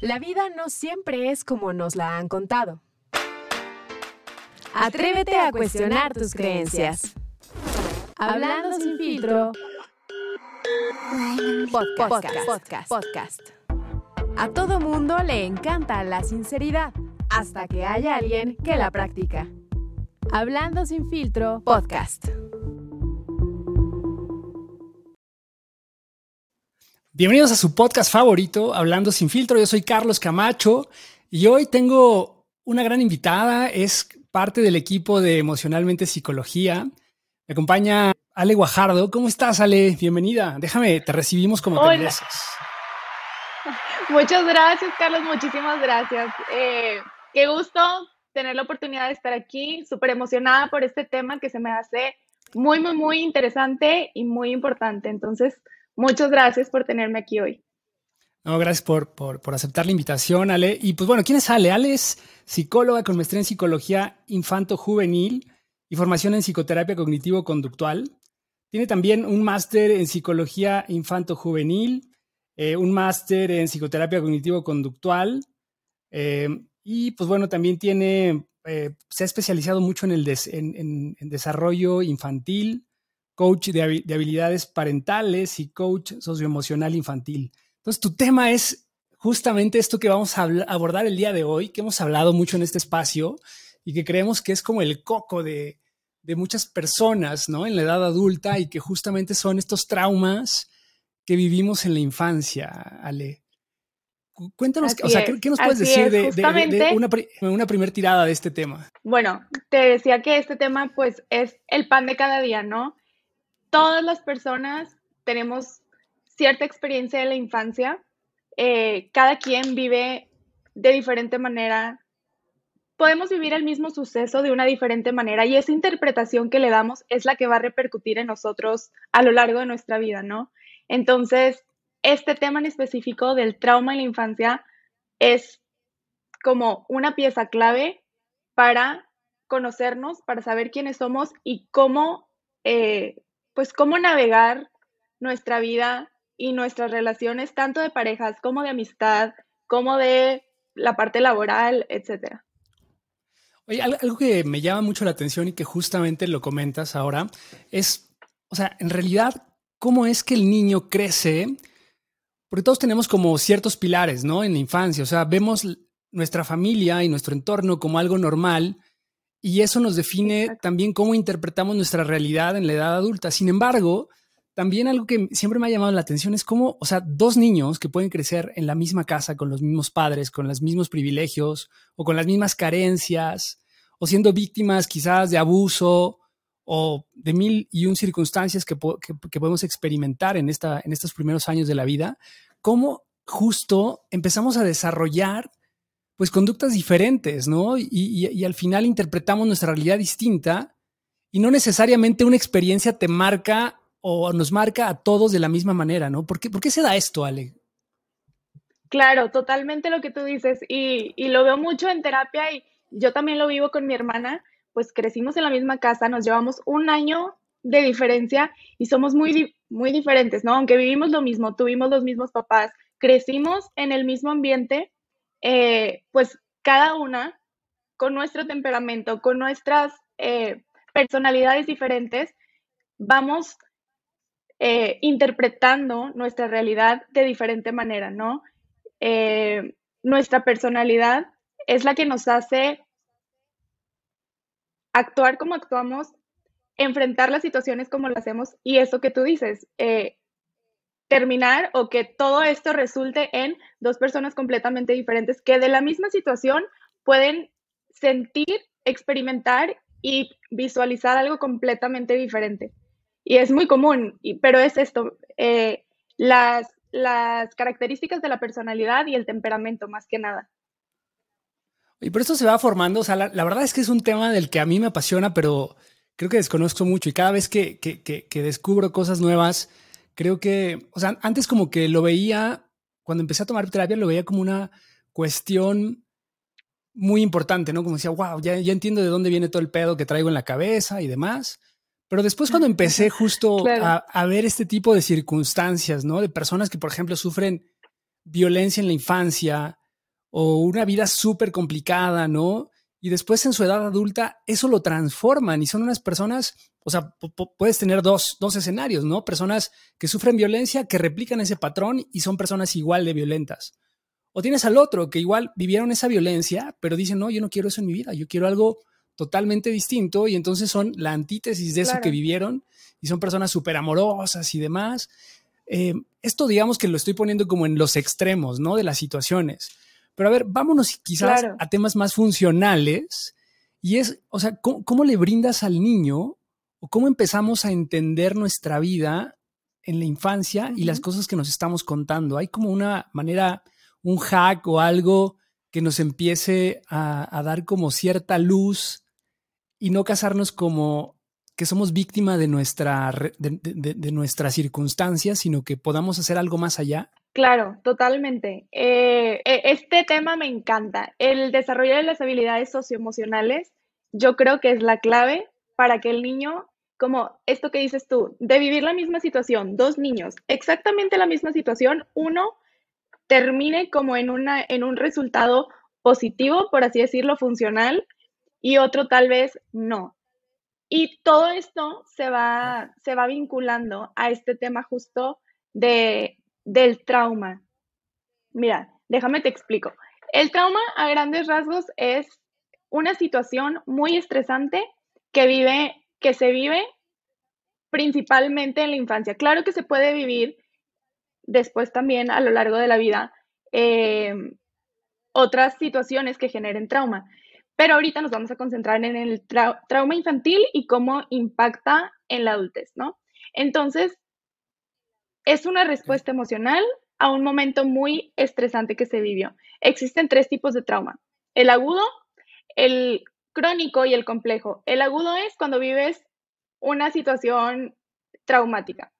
La vida no siempre es como nos la han contado. Atrévete a cuestionar tus creencias. Hablando sin filtro. Podcast, podcast, podcast. A todo mundo le encanta la sinceridad, hasta que haya alguien que la practica. Hablando sin filtro, podcast. Bienvenidos a su podcast favorito, Hablando sin filtro. Yo soy Carlos Camacho y hoy tengo una gran invitada. Es parte del equipo de Emocionalmente Psicología. Me acompaña Ale Guajardo. ¿Cómo estás, Ale? Bienvenida. Déjame, te recibimos como te mereces. Muchas gracias, Carlos. Muchísimas gracias. Eh, qué gusto tener la oportunidad de estar aquí. Súper emocionada por este tema que se me hace muy, muy, muy interesante y muy importante. Entonces, Muchas gracias por tenerme aquí hoy. No, gracias por, por, aceptar la invitación, Ale. Y pues bueno, ¿quién es Ale? Ale es psicóloga con maestría en psicología infanto-juvenil y formación en psicoterapia cognitivo-conductual. Tiene también un máster en psicología infanto-juvenil, eh, un máster en psicoterapia cognitivo-conductual. Eh, y pues bueno, también tiene, eh, se ha especializado mucho en el en desarrollo infantil, coach de, habilidades parentales y coach socioemocional infantil. Entonces, tu tema es justamente esto que vamos a abordar el día de hoy, que hemos hablado mucho en este espacio y que creemos que es como el coco de, muchas personas, ¿no? En la edad adulta y que justamente son estos traumas que vivimos en la infancia, Ale. Cuéntanos, o sea, ¿qué, nos puedes decir de, una, una primera tirada de este tema? Bueno, te decía que este tema pues es el pan de cada día, ¿no? Todas las personas tenemos cierta experiencia de la infancia. Eh, cada quien vive de diferente manera. Podemos vivir el mismo suceso de una diferente manera y esa interpretación que le damos es la que va a repercutir en nosotros a lo largo de nuestra vida, ¿no? Entonces, este tema en específico del trauma en la infancia es como una pieza clave para conocernos, para saber quiénes somos y cómo eh, pues cómo navegar nuestra vida y nuestras relaciones, tanto de parejas como de amistad, como de la parte laboral, etcétera. Oye, algo que me llama mucho la atención y que justamente lo comentas ahora es, o sea, en realidad, ¿cómo es que el niño crece? Porque todos tenemos como ciertos pilares, ¿no? En la infancia, o sea, vemos nuestra familia y nuestro entorno como algo normal, y eso nos define también cómo interpretamos nuestra realidad en la edad adulta. Sin embargo, también algo que siempre me ha llamado la atención es cómo, o sea, dos niños que pueden crecer en la misma casa, con los mismos padres, con los mismos privilegios o con las mismas carencias, o siendo víctimas quizás de abuso o de mil y un circunstancias que, podemos experimentar en, esta, en estos primeros años de la vida, cómo justo empezamos a desarrollar pues conductas diferentes, ¿no? Y, al final interpretamos nuestra realidad distinta y no necesariamente una experiencia te marca o nos marca a todos de la misma manera, ¿no? ¿Por qué, por qué se da esto, Ale? Claro, totalmente lo que tú dices y, lo veo mucho en terapia y yo también lo vivo con mi hermana, pues crecimos en la misma casa, nos llevamos un año de diferencia y somos muy, muy diferentes, ¿no? Aunque vivimos lo mismo, tuvimos los mismos papás, crecimos en el mismo ambiente, eh, pues cada una con nuestro temperamento, con nuestras eh, personalidades diferentes, vamos eh, interpretando nuestra realidad de diferente manera, ¿no? nuestra personalidad es la que nos hace actuar como actuamos, enfrentar las situaciones como lo hacemos y eso que tú dices, terminar o que todo esto resulte en dos personas completamente diferentes que de la misma situación pueden sentir, experimentar y visualizar algo completamente diferente. Y es muy común, pero es esto, eh, las, las características de la personalidad y el temperamento más que nada. Y por eso se va formando, o sea, la, verdad es que es un tema del que a mí me apasiona, pero creo que desconozco mucho y cada vez que, que, que descubro cosas nuevas, creo que, o sea, antes como que lo veía, cuando empecé a tomar terapia, lo veía como una cuestión muy importante, ¿no? Como decía, wow, ya, ya entiendo de dónde viene todo el pedo que traigo en la cabeza y demás. Pero después cuando empecé justo a, ver este tipo de circunstancias, ¿no? De personas que, por ejemplo, sufren violencia en la infancia o una vida súper complicada, ¿no? Y después en su edad adulta eso lo transforman y son unas personas, o sea, puedes tener dos, dos escenarios, ¿no? Personas que sufren violencia, que replican ese patrón y son personas igual de violentas. O tienes al otro que igual vivieron esa violencia, pero dicen, no, yo no quiero eso en mi vida, yo quiero algo totalmente distinto y entonces son la antítesis de eso que vivieron y son personas súper amorosas y demás. Eh, esto digamos que lo estoy poniendo como en los extremos, ¿no? De las situaciones. Pero a ver, vámonos quizás a temas más funcionales y es, o sea, ¿cómo, le brindas al niño o cómo empezamos a entender nuestra vida en la infancia y las cosas que nos estamos contando? ¿Hay como una manera, un hack o algo que nos empiece a, a dar como cierta luz y no casarnos como que somos víctima de, nuestra, de, nuestras circunstancias, sino que podamos hacer algo más allá? Claro, totalmente. Eh, e, este tema me encanta. El desarrollo de las habilidades socioemocionales, yo creo que es la clave para que el niño, como esto que dices tú, de vivir la misma situación, dos niños, exactamente la misma situación, uno termine como en, una, en un resultado positivo, por así decirlo, funcional, y otro tal vez no. Y todo esto se va, se va vinculando a este tema justo de, del trauma. Mira, déjame te explico. El trauma a grandes rasgos es una situación muy estresante que vive, que se vive principalmente en la infancia. Claro que se puede vivir después también a lo largo de la vida eh, otras situaciones que generen trauma. Pero ahorita nos vamos a concentrar en el trauma infantil y cómo impacta en la adultez, ¿no? Entonces, es una respuesta emocional a un momento muy estresante que se vivió. Existen tres tipos de trauma. El agudo, el crónico y el complejo. El agudo es cuando vives una situación traumática.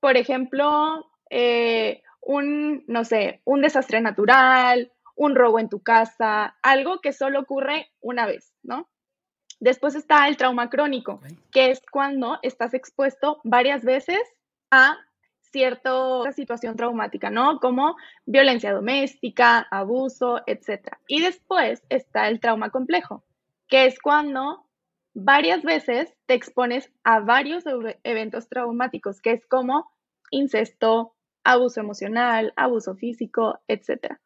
Por ejemplo, eh, un, no sé, un desastre natural, un robo en tu casa, algo que solo ocurre una vez, ¿no? Después está el trauma crónico, que es cuando estás expuesto varias veces a cierta situación traumática, ¿no? Como violencia doméstica, abuso, etc. Y después está el trauma complejo, que es cuando varias veces te expones a varios eventos traumáticos, que es como incesto, abuso emocional, abuso físico, etc.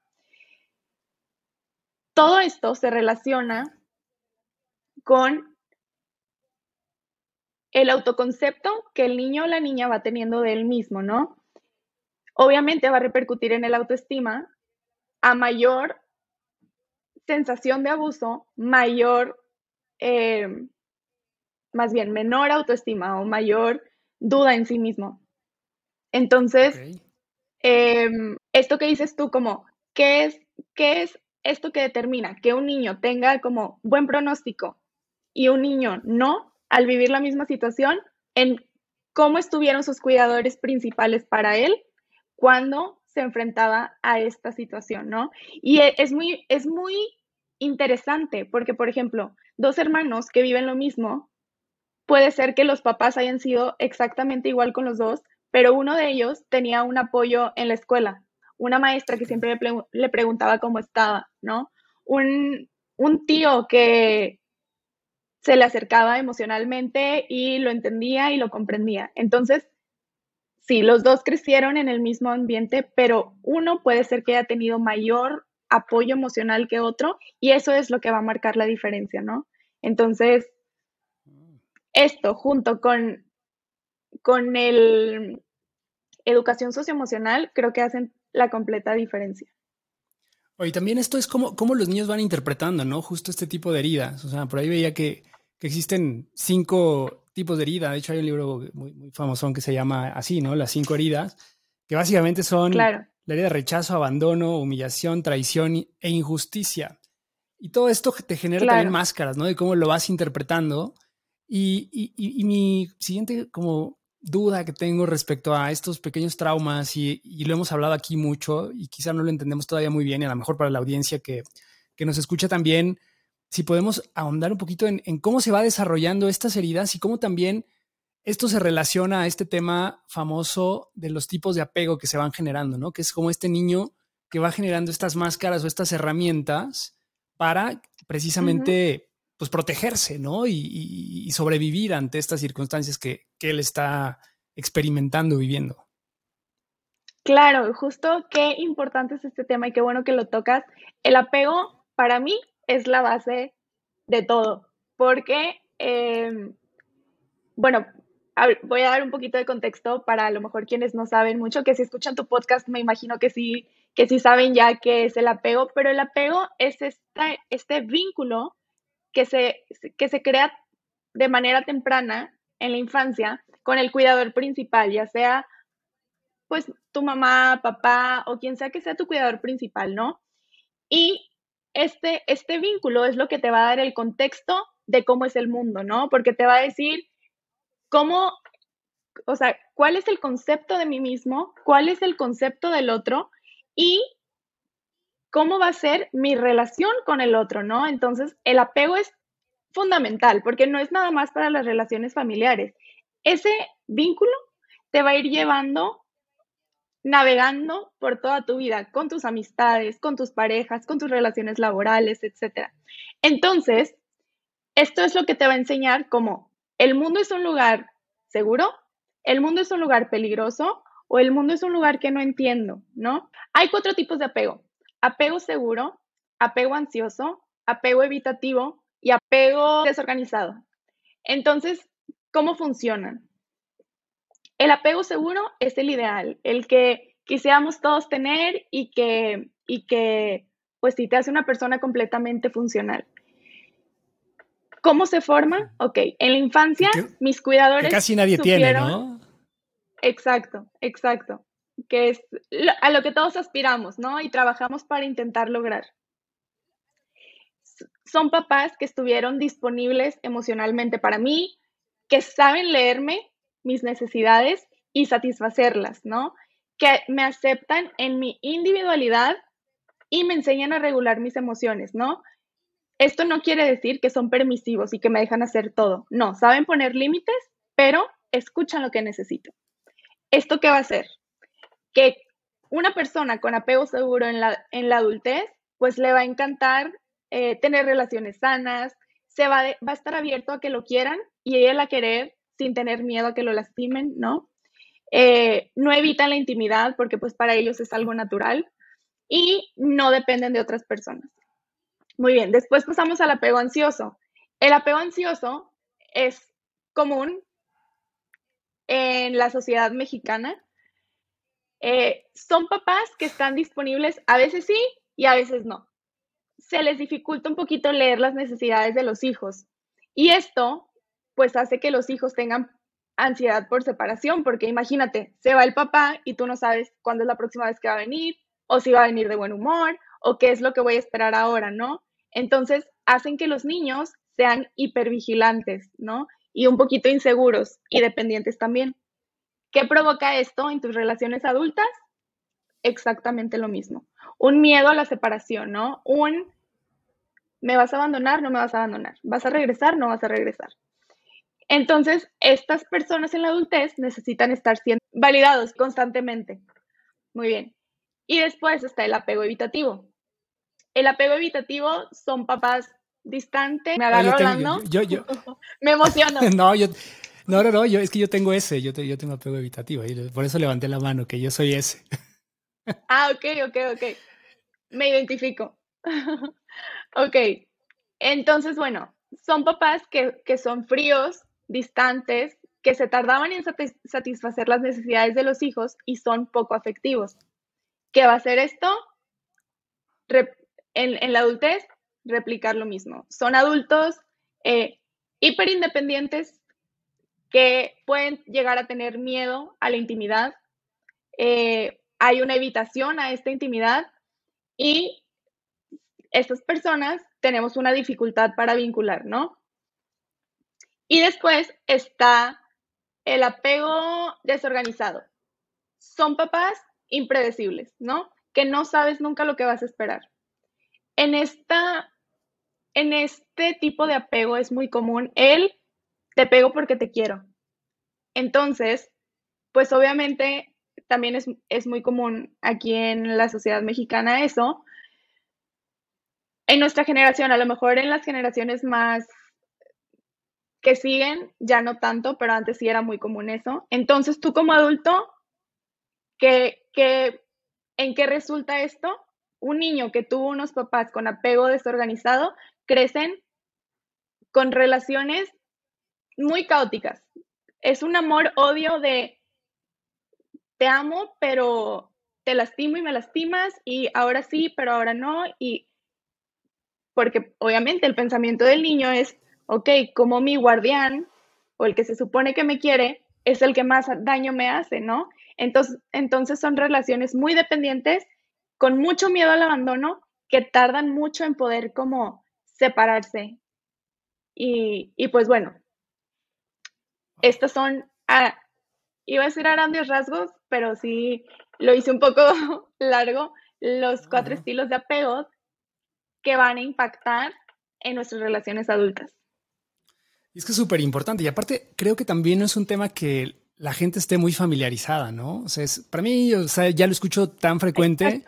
Todo esto se relaciona con el autoconcepto que el niño o la niña va teniendo de él mismo, ¿no? Obviamente va a repercutir en el autoestima a mayor sensación de abuso, mayor, eh, más bien menor autoestima o mayor duda en sí mismo. Entonces, em, esto que dices tú como, ¿qué es, qué es esto que determina que un niño tenga como buen pronóstico y un niño no, al vivir la misma situación, en cómo estuvieron sus cuidadores principales para él cuando se enfrentaba a esta situación, ¿no? Y e, es muy, es muy interesante porque, por ejemplo, dos hermanos que viven lo mismo, puede ser que los papás hayan sido exactamente igual con los dos, pero uno de ellos tenía un apoyo en la escuela, una maestra que siempre le, preguntaba cómo estaba, ¿no? Un, tío que se le acercaba emocionalmente y lo entendía y lo comprendía. Entonces, sí, los dos crecieron en el mismo ambiente, pero uno puede ser que haya tenido mayor apoyo emocional que otro y eso es lo que va a marcar la diferencia, ¿no? Entonces, esto junto con, con el educación socioemocional creo que hacen la completa diferencia. Oye, también esto es como, los niños van interpretando, ¿no? Justo este tipo de heridas. O sea, por ahí veía que, existen cinco tipos de heridas. De hecho, hay un libro muy, muy famoso que se llama así, ¿no? Las cinco heridas, que básicamente son la herida de rechazo, abandono, humillación, traición e injusticia. Y todo esto te genera también máscaras, ¿no? De cómo lo vas interpretando. Y, y, y mi siguiente como duda que tengo respecto a estos pequeños traumas y, lo hemos hablado aquí mucho y quizá no lo entendemos todavía muy bien y a lo mejor para la audiencia que, nos escucha también, si podemos ahondar un poquito en, cómo se va desarrollando estas heridas y cómo también esto se relaciona a este tema famoso de los tipos de apego que se van generando, ¿no? Que es como este niño que va generando estas máscaras o estas herramientas para precisamente pues protegerse, ¿no? Y, sobrevivir ante estas circunstancias que, que él está experimentando, viviendo. Claro, justo qué importante es este tema y qué bueno que lo tocas. El apego para mí es la base de todo, porque, em, bueno, voy a dar un poquito de contexto para a lo mejor quienes no saben mucho, que si escuchan tu podcast me imagino que sí, que sí saben ya qué es el apego, pero el apego es este, este vínculo que se, que se crea de manera temprana en la infancia con el cuidador principal, ya sea pues tu mamá, papá o quien sea que sea tu cuidador principal, ¿no? Y este, este vínculo es lo que te va a dar el contexto de cómo es el mundo, ¿no? Porque te va a decir cómo, o sea, cuál es el concepto de mí mismo, cuál es el concepto del otro y cómo va a ser mi relación con el otro, ¿no? Entonces, el apego es fundamental porque no es nada más para las relaciones familiares. Ese vínculo te va a ir llevando navegando por toda tu vida, con tus amistades, con tus parejas, con tus relaciones laborales, etc. Entonces, esto es lo que te va a enseñar como el mundo es un lugar seguro, el mundo es un lugar peligroso o el mundo es un lugar que no entiendo, ¿no? Hay cuatro tipos de apego. Apego seguro, apego ansioso, apego evitativo y apego desorganizado. Entonces, ¿cómo funcionan? El apego seguro es el ideal, el que quisiéramos todos tener y que, y que pues sí te hace una persona completamente funcional. ¿Cómo se forma? Ok, en la infancia mis cuidadores... casi nadie tiene, ¿no? Exacto, exacto. Que es a lo que todos aspiramos, ¿no? Y trabajamos para intentar lograr. Son papás que estuvieron disponibles emocionalmente para mí, que saben leerme mis necesidades y satisfacerlas, ¿no? Que me aceptan en mi individualidad y me enseñan a regular mis emociones, ¿no? Esto no quiere decir que son permisivos y que me dejan hacer todo. No, saben poner límites, pero escuchan lo que necesito. ¿Esto qué va a hacer? Que una persona con apego seguro en la, en la adultez, pues le va a encantar eh, tener relaciones sanas, se va, va a estar abierto a que lo quieran y ella a querer sin tener miedo a que lo lastimen, ¿no? Eh, no evitan la intimidad porque pues para ellos es algo natural y no dependen de otras personas. Muy bien, después pasamos al apego ansioso. El apego ansioso es común en la sociedad mexicana. Eh, son papás que están disponibles a veces sí y a veces no. Se les dificulta un poquito leer las necesidades de los hijos. Y esto pues hace que los hijos tengan ansiedad por separación, porque imagínate, se va el papá y tú no sabes cuándo es la próxima vez que va a venir, o si va a venir de buen humor, o qué es lo que voy a esperar ahora, ¿no? Entonces, hacen que los niños sean hipervigilantes, ¿no? Y un poquito inseguros y dependientes también. ¿Qué provoca esto en tus relaciones adultas? Exactamente lo mismo. Un miedo a la separación, ¿no? Un, ¿me vas a abandonar? No me vas a abandonar. ¿Vas a regresar? No vas a regresar. Entonces, estas personas en la adultez necesitan estar siendo validados constantemente. Muy bien. Y después está el apego evitativo. El apego evitativo son papás distantes. Me agarro hablando. Yo, yo, Me emociono. no, yo. No, no, no, yo, es que yo tengo ese, yo, tengo apego evitativo, y por eso levanté la mano, que yo soy ese. ah, ok, ok, ok. Me identifico. ok. Entonces, bueno, son papás que, que son fríos, distantes, que se tardaban en satisfacer las necesidades de los hijos y son poco afectivos. ¿Qué va a hacer esto? en, la adultez, replicar lo mismo. Son adultos eh, hiperindependientes que pueden llegar a tener miedo a la intimidad. Eh, hay una evitación a esta intimidad y estas personas tenemos una dificultad para vincular, ¿no? Y después está el apego desorganizado. Son papás impredecibles, ¿no? Que no sabes nunca lo que vas a esperar. En, esta, en este tipo de apego es muy común el te pego porque te quiero. Entonces, pues obviamente también es, es muy común aquí en la sociedad mexicana eso. En nuestra generación, a lo mejor en las generaciones más que siguen, ya no tanto, pero antes sí era muy común eso. Entonces, tú como adulto, ¿qué, en qué resulta esto? Un niño que tuvo unos papás con apego desorganizado, crecen con relaciones muy caóticas. Es un amor-odio de te amo, pero te lastimo y me lastimas, y ahora sí, pero ahora no, y porque obviamente el pensamiento del niño es, ok, como mi guardián o el que se supone que me quiere es el que más daño me hace, ¿no? Entonces, entonces son relaciones muy dependientes, con mucho miedo al abandono, que tardan mucho en poder como separarse. Y, y pues bueno, estos son, ah, iba a decir a grandes rasgos, pero sí lo hice un poco largo, los cuatro estilos de apego que van a impactar en nuestras relaciones adultas. Y es que es súper importante. Y aparte, creo que también no es un tema que la gente esté muy familiarizada, ¿no? O sea, es, para mí, o sea, ya lo escucho tan frecuente.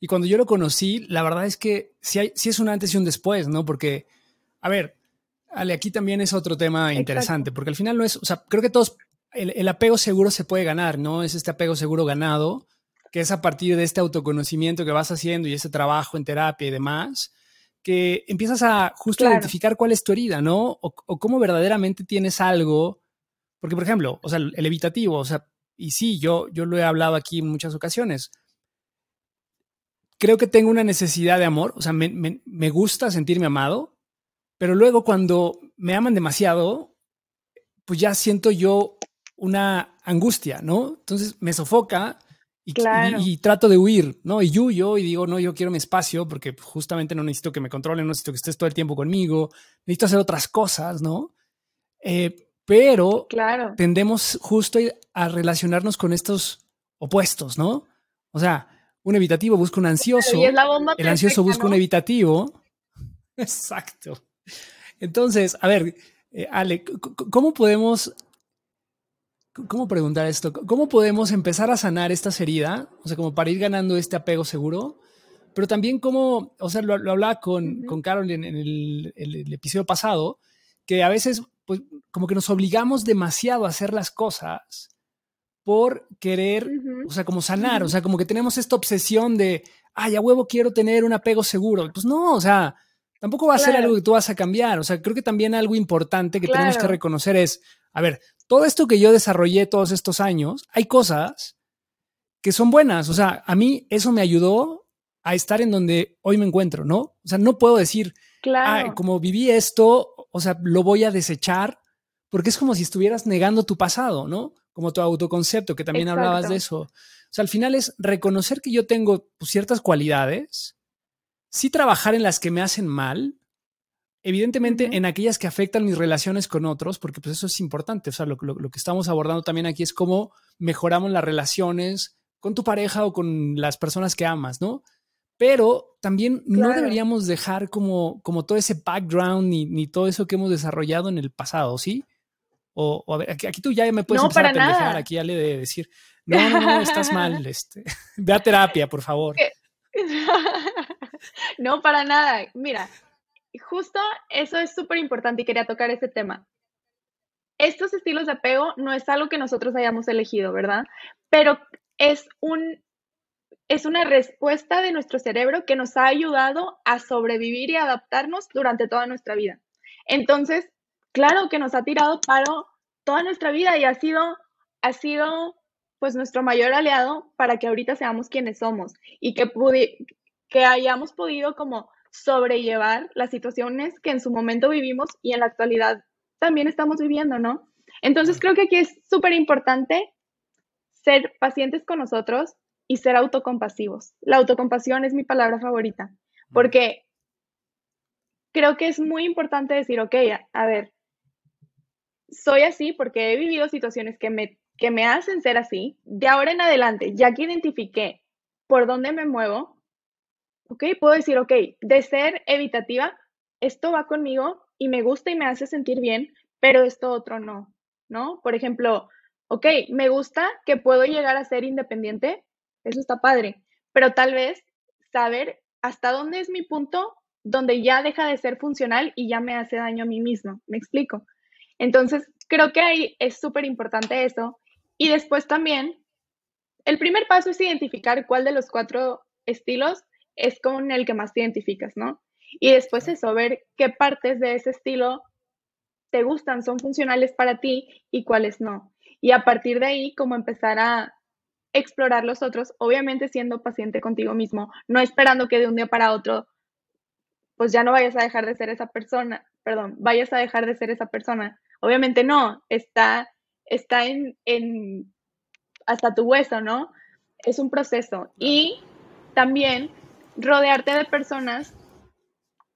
Y cuando yo lo conocí, la verdad es que sí, hay, sí es un antes y un después, ¿no? Porque, a ver, Ale, aquí también es otro tema interesante, porque al final no es, o sea, creo que todos, el, el, apego seguro se puede ganar, ¿no? Es este apego seguro ganado, que es a partir de este autoconocimiento que vas haciendo y ese trabajo en terapia y demás, que empiezas a justo identificar cuál es tu herida, ¿no? O, o, cómo verdaderamente tienes algo. Porque, por ejemplo, o sea, el evitativo, o sea, y sí, yo, yo lo he hablado aquí en muchas ocasiones. Creo que tengo una necesidad de amor, o sea, me, me, me gusta sentirme amado, pero luego cuando me aman demasiado, pues ya siento yo una angustia, ¿no? Entonces me sofoca y, claro. y, y, trato de huir, ¿no? Y huyo y digo, no, yo quiero mi espacio porque justamente no necesito que me controlen, no necesito que estés todo el tiempo conmigo, necesito hacer otras cosas, ¿no? Eh, pero claro. tendemos justo a relacionarnos con estos opuestos, ¿no? O sea, un evitativo busca un ansioso, el ansioso busca ¿no? un evitativo. Exacto. Entonces, a ver, eh, Ale, ¿cómo podemos ¿Cómo preguntar esto? ¿Cómo podemos empezar a sanar esta herida? O sea, como para ir ganando este apego seguro. Pero también cómo, o sea, lo, lo hablaba con, con Carol en, en el, el, el, episodio pasado, que a veces, pues, como que nos obligamos demasiado a hacer las cosas por querer, uh -huh. o sea, como sanar, o sea, como que tenemos esta obsesión de, ay, a huevo quiero tener un apego seguro. Pues no, o sea, tampoco va a claro. ser algo que tú vas a cambiar. O sea, creo que también algo importante que claro. tenemos que reconocer es, a ver, todo esto que yo desarrollé todos estos años, hay cosas que son buenas. O sea, a mí eso me ayudó a estar en donde hoy me encuentro, ¿no? O sea, no puedo decir, claro. como viví esto, o sea, lo voy a desechar, porque es como si estuvieras negando tu pasado, ¿no? Como tu autoconcepto, que también Exacto. hablabas de eso. O sea, al final es reconocer que yo tengo pues, ciertas cualidades, sí trabajar en las que me hacen mal, Evidentemente, uh -huh. en aquellas que afectan mis relaciones con otros, porque pues eso es importante. O sea, lo, lo, lo, que estamos abordando también aquí es cómo mejoramos las relaciones con tu pareja o con las personas que amas, ¿no? Pero también claro. no deberíamos dejar como, como todo ese background ni, ni, todo eso que hemos desarrollado en el pasado, ¿sí? O, o a ver, aquí, aquí, tú ya me puedes no, empezar a pendejar, nada. aquí ya le de decir, no, no, no, estás mal, este, ve a terapia, por favor. no, para nada. Mira, justo eso es súper importante y quería tocar ese tema. Estos estilos de apego no es algo que nosotros hayamos elegido, ¿verdad? Pero es un es una respuesta de nuestro cerebro que nos ha ayudado a sobrevivir y adaptarnos durante toda nuestra vida. Entonces, claro que nos ha tirado paro toda nuestra vida y ha sido ha sido pues nuestro mayor aliado para que ahorita seamos quienes somos y que que hayamos podido como sobrellevar las situaciones que en su momento vivimos y en la actualidad también estamos viviendo, ¿no? Entonces creo que aquí es súper importante ser pacientes con nosotros y ser autocompasivos. La autocompasión es mi palabra favorita, porque creo que es muy importante decir, ok, a, a ver, soy así porque he vivido situaciones que me, que me hacen ser así. De ahora en adelante, ya que identifiqué por dónde me muevo, ¿ok? Puedo decir, ok, de ser evitativa, esto va conmigo y me gusta y me hace sentir bien, pero esto otro no, ¿no? Por ejemplo, ok, me gusta que puedo llegar a ser independiente, eso está padre, pero tal vez saber hasta dónde es mi punto donde ya deja de ser funcional y ya me hace daño a mí mismo, me explico. Entonces, creo que ahí es súper importante eso. Y después también, el primer paso es identificar cuál de los cuatro estilos es con el que más te identificas, ¿no? Y después eso, ver qué partes de ese estilo te gustan, son funcionales para ti y cuáles no. Y a partir de ahí, como empezar a explorar los otros, obviamente siendo paciente contigo mismo, no esperando que de un día para otro, pues ya no vayas a dejar de ser esa persona, perdón, vayas a dejar de ser esa persona. Obviamente no, está, está en, en hasta tu hueso, ¿no? Es un proceso. Y también rodearte de personas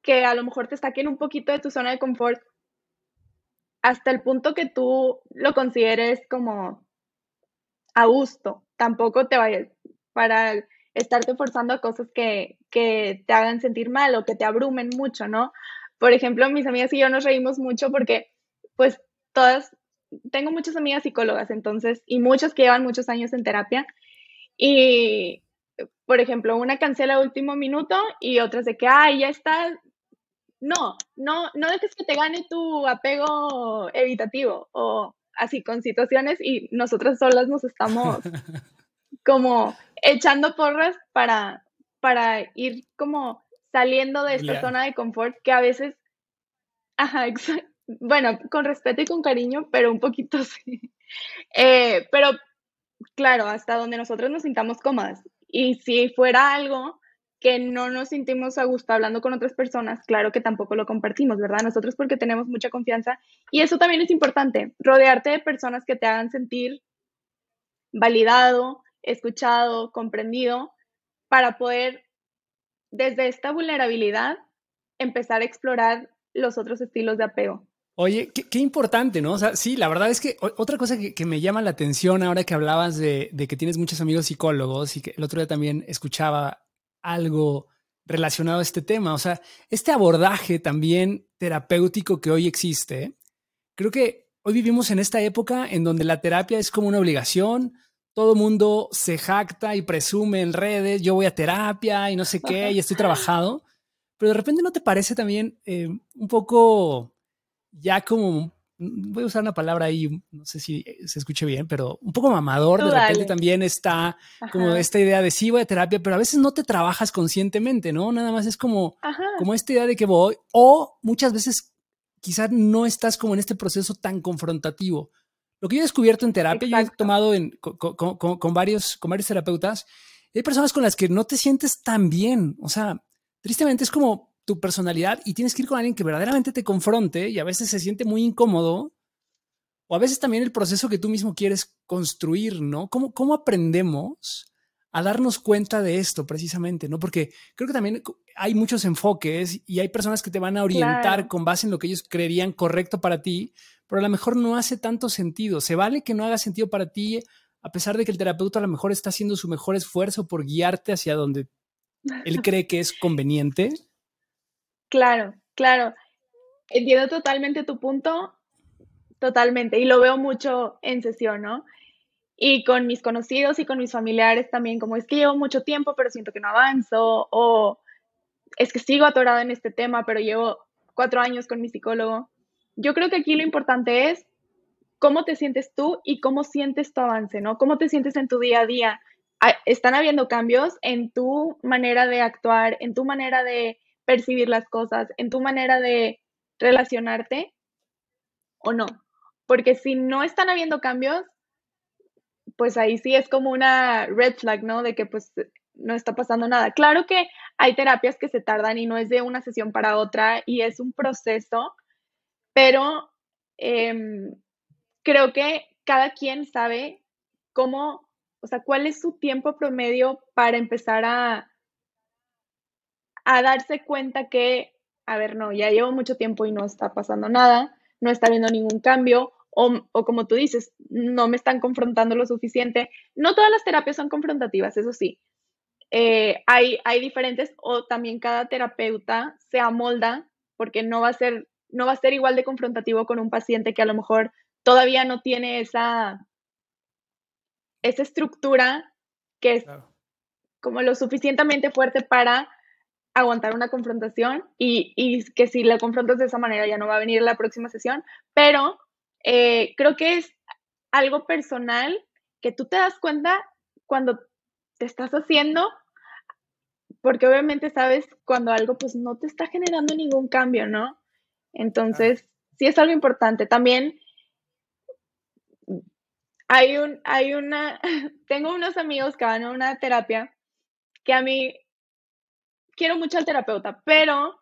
que a lo mejor te saquen un poquito de tu zona de confort hasta el punto que tú lo consideres como a gusto. Tampoco te vayas para estarte forzando a cosas que, que te hagan sentir mal o que te abrumen mucho, ¿no? Por ejemplo, mis amigas y yo nos reímos mucho porque, pues, todas, tengo muchas amigas psicólogas, entonces, y muchas que llevan muchos años en terapia. Y, por ejemplo, una cancela a último minuto y otras de que, ay, ya está no, no, no dejes que te gane tu apego evitativo o así con situaciones y nosotras solas nos estamos como echando porras para, para ir como saliendo de esta zona de confort que a veces, ajá, bueno, con respeto y con cariño, pero un poquito sí. Eh, pero claro, hasta donde nosotros nos sintamos cómodas. Y si fuera algo que no nos sentimos a gusto hablando con otras personas, claro que tampoco lo compartimos, ¿verdad? Nosotros porque tenemos mucha confianza y eso también es importante, rodearte de personas que te hagan sentir validado, escuchado, comprendido, para poder desde esta vulnerabilidad empezar a explorar los otros estilos de apego. Oye, qué, importante, ¿no? O sea, sí, la verdad es que otra cosa que, me llama la atención ahora que hablabas de, de, que tienes muchos amigos psicólogos y que el otro día también escuchaba algo relacionado a este tema. O sea, este abordaje también terapéutico que hoy existe, creo que hoy vivimos en esta época en donde la terapia es como una obligación. Todo mundo se jacta y presume en redes, yo voy a terapia y no sé qué, y estoy trabajado. Pero de repente no te parece también eh, un poco ya como voy a usar una palabra ahí, no sé si se escuche bien, pero un poco mamador, de repente también está como esta idea de sí voy a terapia, pero a veces no te trabajas conscientemente, ¿no? Nada más es como, como esta idea de que voy, o muchas veces quizás no estás como en este proceso tan confrontativo. Lo que yo he descubierto en terapia, yo he tomado con, con, varios, con varios terapeutas, hay personas con las que no te sientes tan bien, o sea, tristemente es como tu personalidad y tienes que ir con alguien que verdaderamente te confronte y a veces se siente muy incómodo o a veces también el proceso que tú mismo quieres construir, ¿no? ¿Cómo, cómo aprendemos a darnos cuenta de esto precisamente, ¿no? Porque creo que también hay muchos enfoques y hay personas que te van a orientar con base en lo que ellos creerían correcto para ti, pero a lo mejor no hace tanto sentido. Se vale que no haga sentido para ti a pesar de que el terapeuta a lo mejor está haciendo su mejor esfuerzo por guiarte hacia donde él cree que es conveniente. Claro, claro. Entiendo totalmente tu punto, totalmente, y lo veo mucho en sesión, ¿no? Y con mis conocidos y con mis familiares también, como es que llevo mucho tiempo, pero siento que no avanzo, o es que sigo atorada en este tema, pero llevo cuatro años con mi psicólogo. Yo creo que aquí lo importante es cómo te sientes tú y cómo sientes tu avance, ¿no? ¿Cómo te sientes en tu día a día? Ah, están habiendo cambios en tu manera de actuar, en tu manera de percibir las cosas, en tu manera de relacionarte o no. Porque si no están habiendo cambios, pues ahí sí es como una red flag, ¿no? De que pues no está pasando nada. Claro que hay terapias que se tardan y no es de una sesión para otra y es un proceso, pero em, creo que cada quien sabe cómo, o sea, cuál es su tiempo promedio para empezar a, a darse cuenta que, a ver, no, ya llevo mucho tiempo y no está pasando nada, no está habiendo ningún cambio, o, como tú dices, no me están confrontando lo suficiente. No todas las terapias son confrontativas, eso sí. Eh, hay, hay diferentes, o también cada terapeuta se amolda, porque no va a ser, no va a ser igual de confrontativo con un paciente que a lo mejor todavía no tiene esa esa estructura que es como lo suficientemente fuerte para aguantar una confrontación y, que si la confrontas de esa manera ya no va a venir la próxima sesión, pero eh, creo que es algo personal que tú te das cuenta cuando te estás haciendo, porque obviamente sabes cuando algo pues no te está generando ningún cambio, ¿no? Entonces, sí es algo importante. También hay un, hay una, tengo unos amigos que van a una terapia que a mí quiero mucho al terapeuta, pero,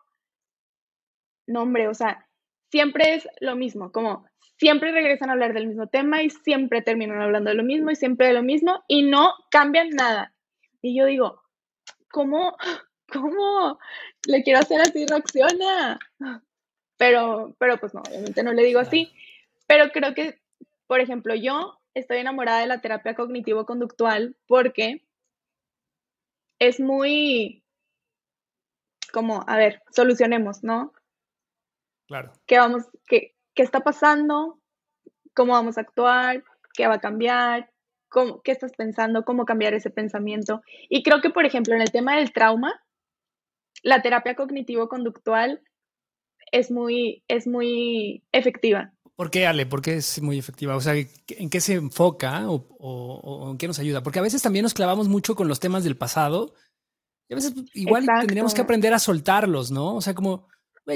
no hombre, o sea, siempre es lo mismo, como siempre regresan a hablar del mismo tema y siempre terminan hablando de lo mismo y siempre de lo mismo y no cambian nada. Y yo digo, ¿cómo, cómo le quiero hacer así, reacciona? Pero, pero pues no, obviamente no le digo así. Pero creo que, por ejemplo, yo estoy enamorada de la terapia cognitivo-conductual porque es muy como, a ver, solucionemos, ¿no? Claro. ¿Qué vamos, qué, qué está pasando? ¿Cómo vamos a actuar? ¿Qué va a cambiar? ¿Cómo, ¿Qué estás pensando? ¿Cómo cambiar ese pensamiento? Y creo que, por ejemplo, en el tema del trauma, la terapia cognitivo-conductual es muy, es muy efectiva. ¿Por qué, Ale? ¿Por qué es muy efectiva? O sea, ¿en qué se enfoca o, en qué nos ayuda? Porque a veces también nos clavamos mucho con los temas del pasado y a veces igual tendríamos que aprender a soltarlos, ¿no? O sea, como,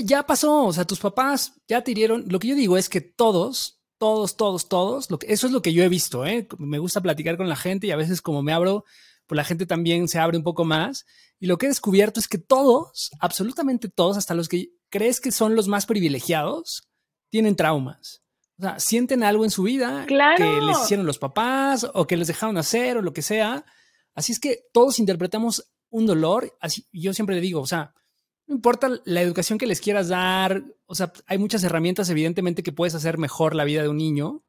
ya pasó, o sea, tus papás ya te dieron. Lo que yo digo es que todos, todos, todos, todos, lo que, eso es lo que yo he visto, ¿eh? Me gusta platicar con la gente y a veces como me abro, pues la gente también se abre un poco más. Y lo que he descubierto es que todos, absolutamente todos, hasta los que crees que son los más privilegiados, tienen traumas. O sea, sienten algo en su vida que les hicieron los papás o que les dejaron hacer o lo que sea. Así es que todos interpretamos un dolor. Así, yo siempre le digo, o sea, no importa la educación que les quieras dar, o sea, hay muchas herramientas evidentemente que puedes hacer mejor la vida de un niño,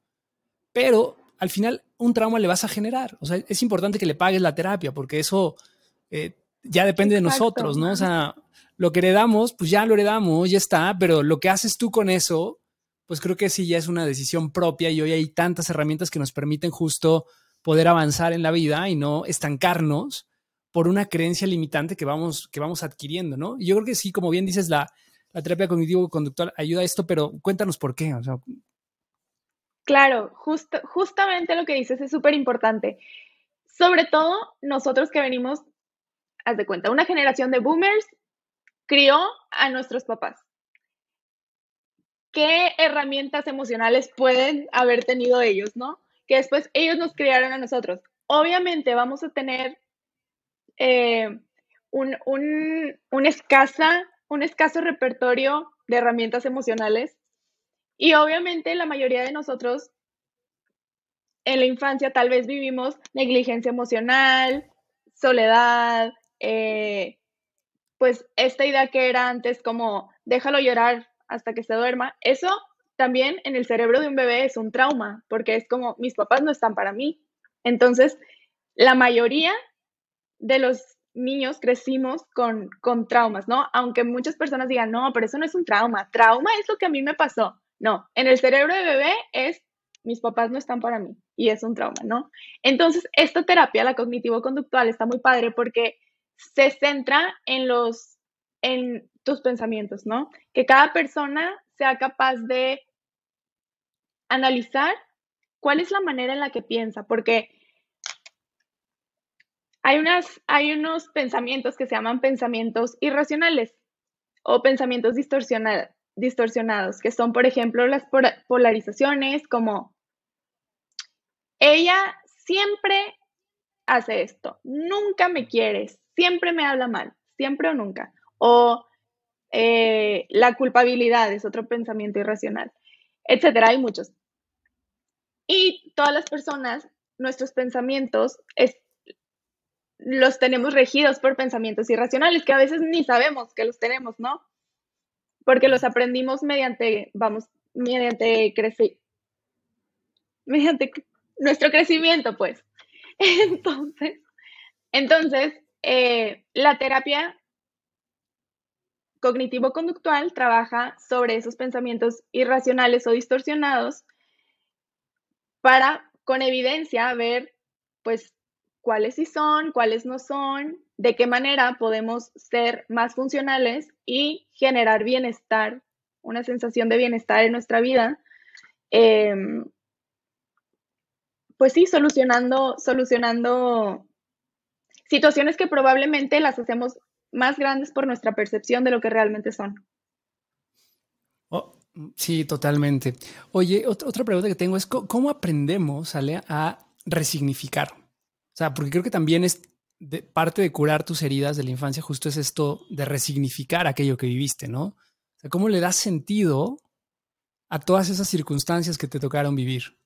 pero al final un trauma le vas a generar. O sea, es importante que le pagues la terapia porque eso eh, ya depende de nosotros, ¿no? O sea, lo que heredamos, pues ya lo heredamos, ya está, pero lo que haces tú con eso pues creo que sí ya es una decisión propia y hoy hay tantas herramientas que nos permiten justo poder avanzar en la vida y no estancarnos por una creencia limitante que vamos, que vamos adquiriendo, ¿no? Yo creo que sí, como bien dices, la, terapia cognitivo-conductual ayuda a esto, pero cuéntanos por qué. Claro, justamente lo que dices es súper importante. Sobre todo nosotros que venimos, haz de cuenta, una generación de boomers crió a nuestros papás. ¿qué herramientas emocionales pueden haber tenido ellos, no? Que después ellos nos criaron a nosotros. Obviamente vamos a tener eh, un, un, escasa, un escaso repertorio de herramientas emocionales y obviamente la mayoría de nosotros en la infancia tal vez vivimos negligencia emocional, soledad, eh, pues esta idea que era antes como déjalo llorar, hasta que se duerma, eso también en el cerebro de un bebé es un trauma, porque es como mis papás no están para mí. Entonces, la mayoría de los niños crecimos con, con traumas, ¿no? Aunque muchas personas digan, no, pero eso no es un trauma, trauma es lo que a mí me pasó. No, en el cerebro de bebé es mis papás no están para mí y es un trauma, ¿no? Entonces, esta terapia, la cognitivo-conductual, está muy padre porque se centra en los, en tus pensamientos, ¿no? Que cada persona sea capaz de analizar cuál es la manera en la que piensa, porque hay, unos pensamientos que se llaman pensamientos irracionales o pensamientos distorsionados, que son, por ejemplo, las polarizaciones como ella siempre hace esto, nunca me quieres, siempre me habla mal, siempre o nunca. O eh, la culpabilidad es otro pensamiento irracional, etcétera. Hay muchos. Y todas las personas, nuestros pensamientos los tenemos regidos por pensamientos irracionales, que a veces ni sabemos que los tenemos, ¿no? Porque los aprendimos mediante, vamos, mediante crecer, mediante nuestro crecimiento, pues. Entonces, entonces, eh, la terapia cognitivo-conductual trabaja sobre esos pensamientos irracionales o distorsionados para, con evidencia, ver pues, cuáles sí son, cuáles no son, de qué manera podemos ser más funcionales y generar bienestar, una sensación de bienestar en nuestra vida. Em, pues sí, solucionando, solucionando situaciones que probablemente las hacemos más grandes por nuestra percepción de lo que realmente son. Oh, sí, totalmente. Oye, otra pregunta que tengo es, ¿cómo aprendemos Ale, a resignificar? O sea, porque creo que también es parte de curar tus heridas de la infancia, justo es esto de resignificar aquello que viviste, ¿no? O sea, ¿cómo le das sentido a todas esas circunstancias que te tocaron vivir?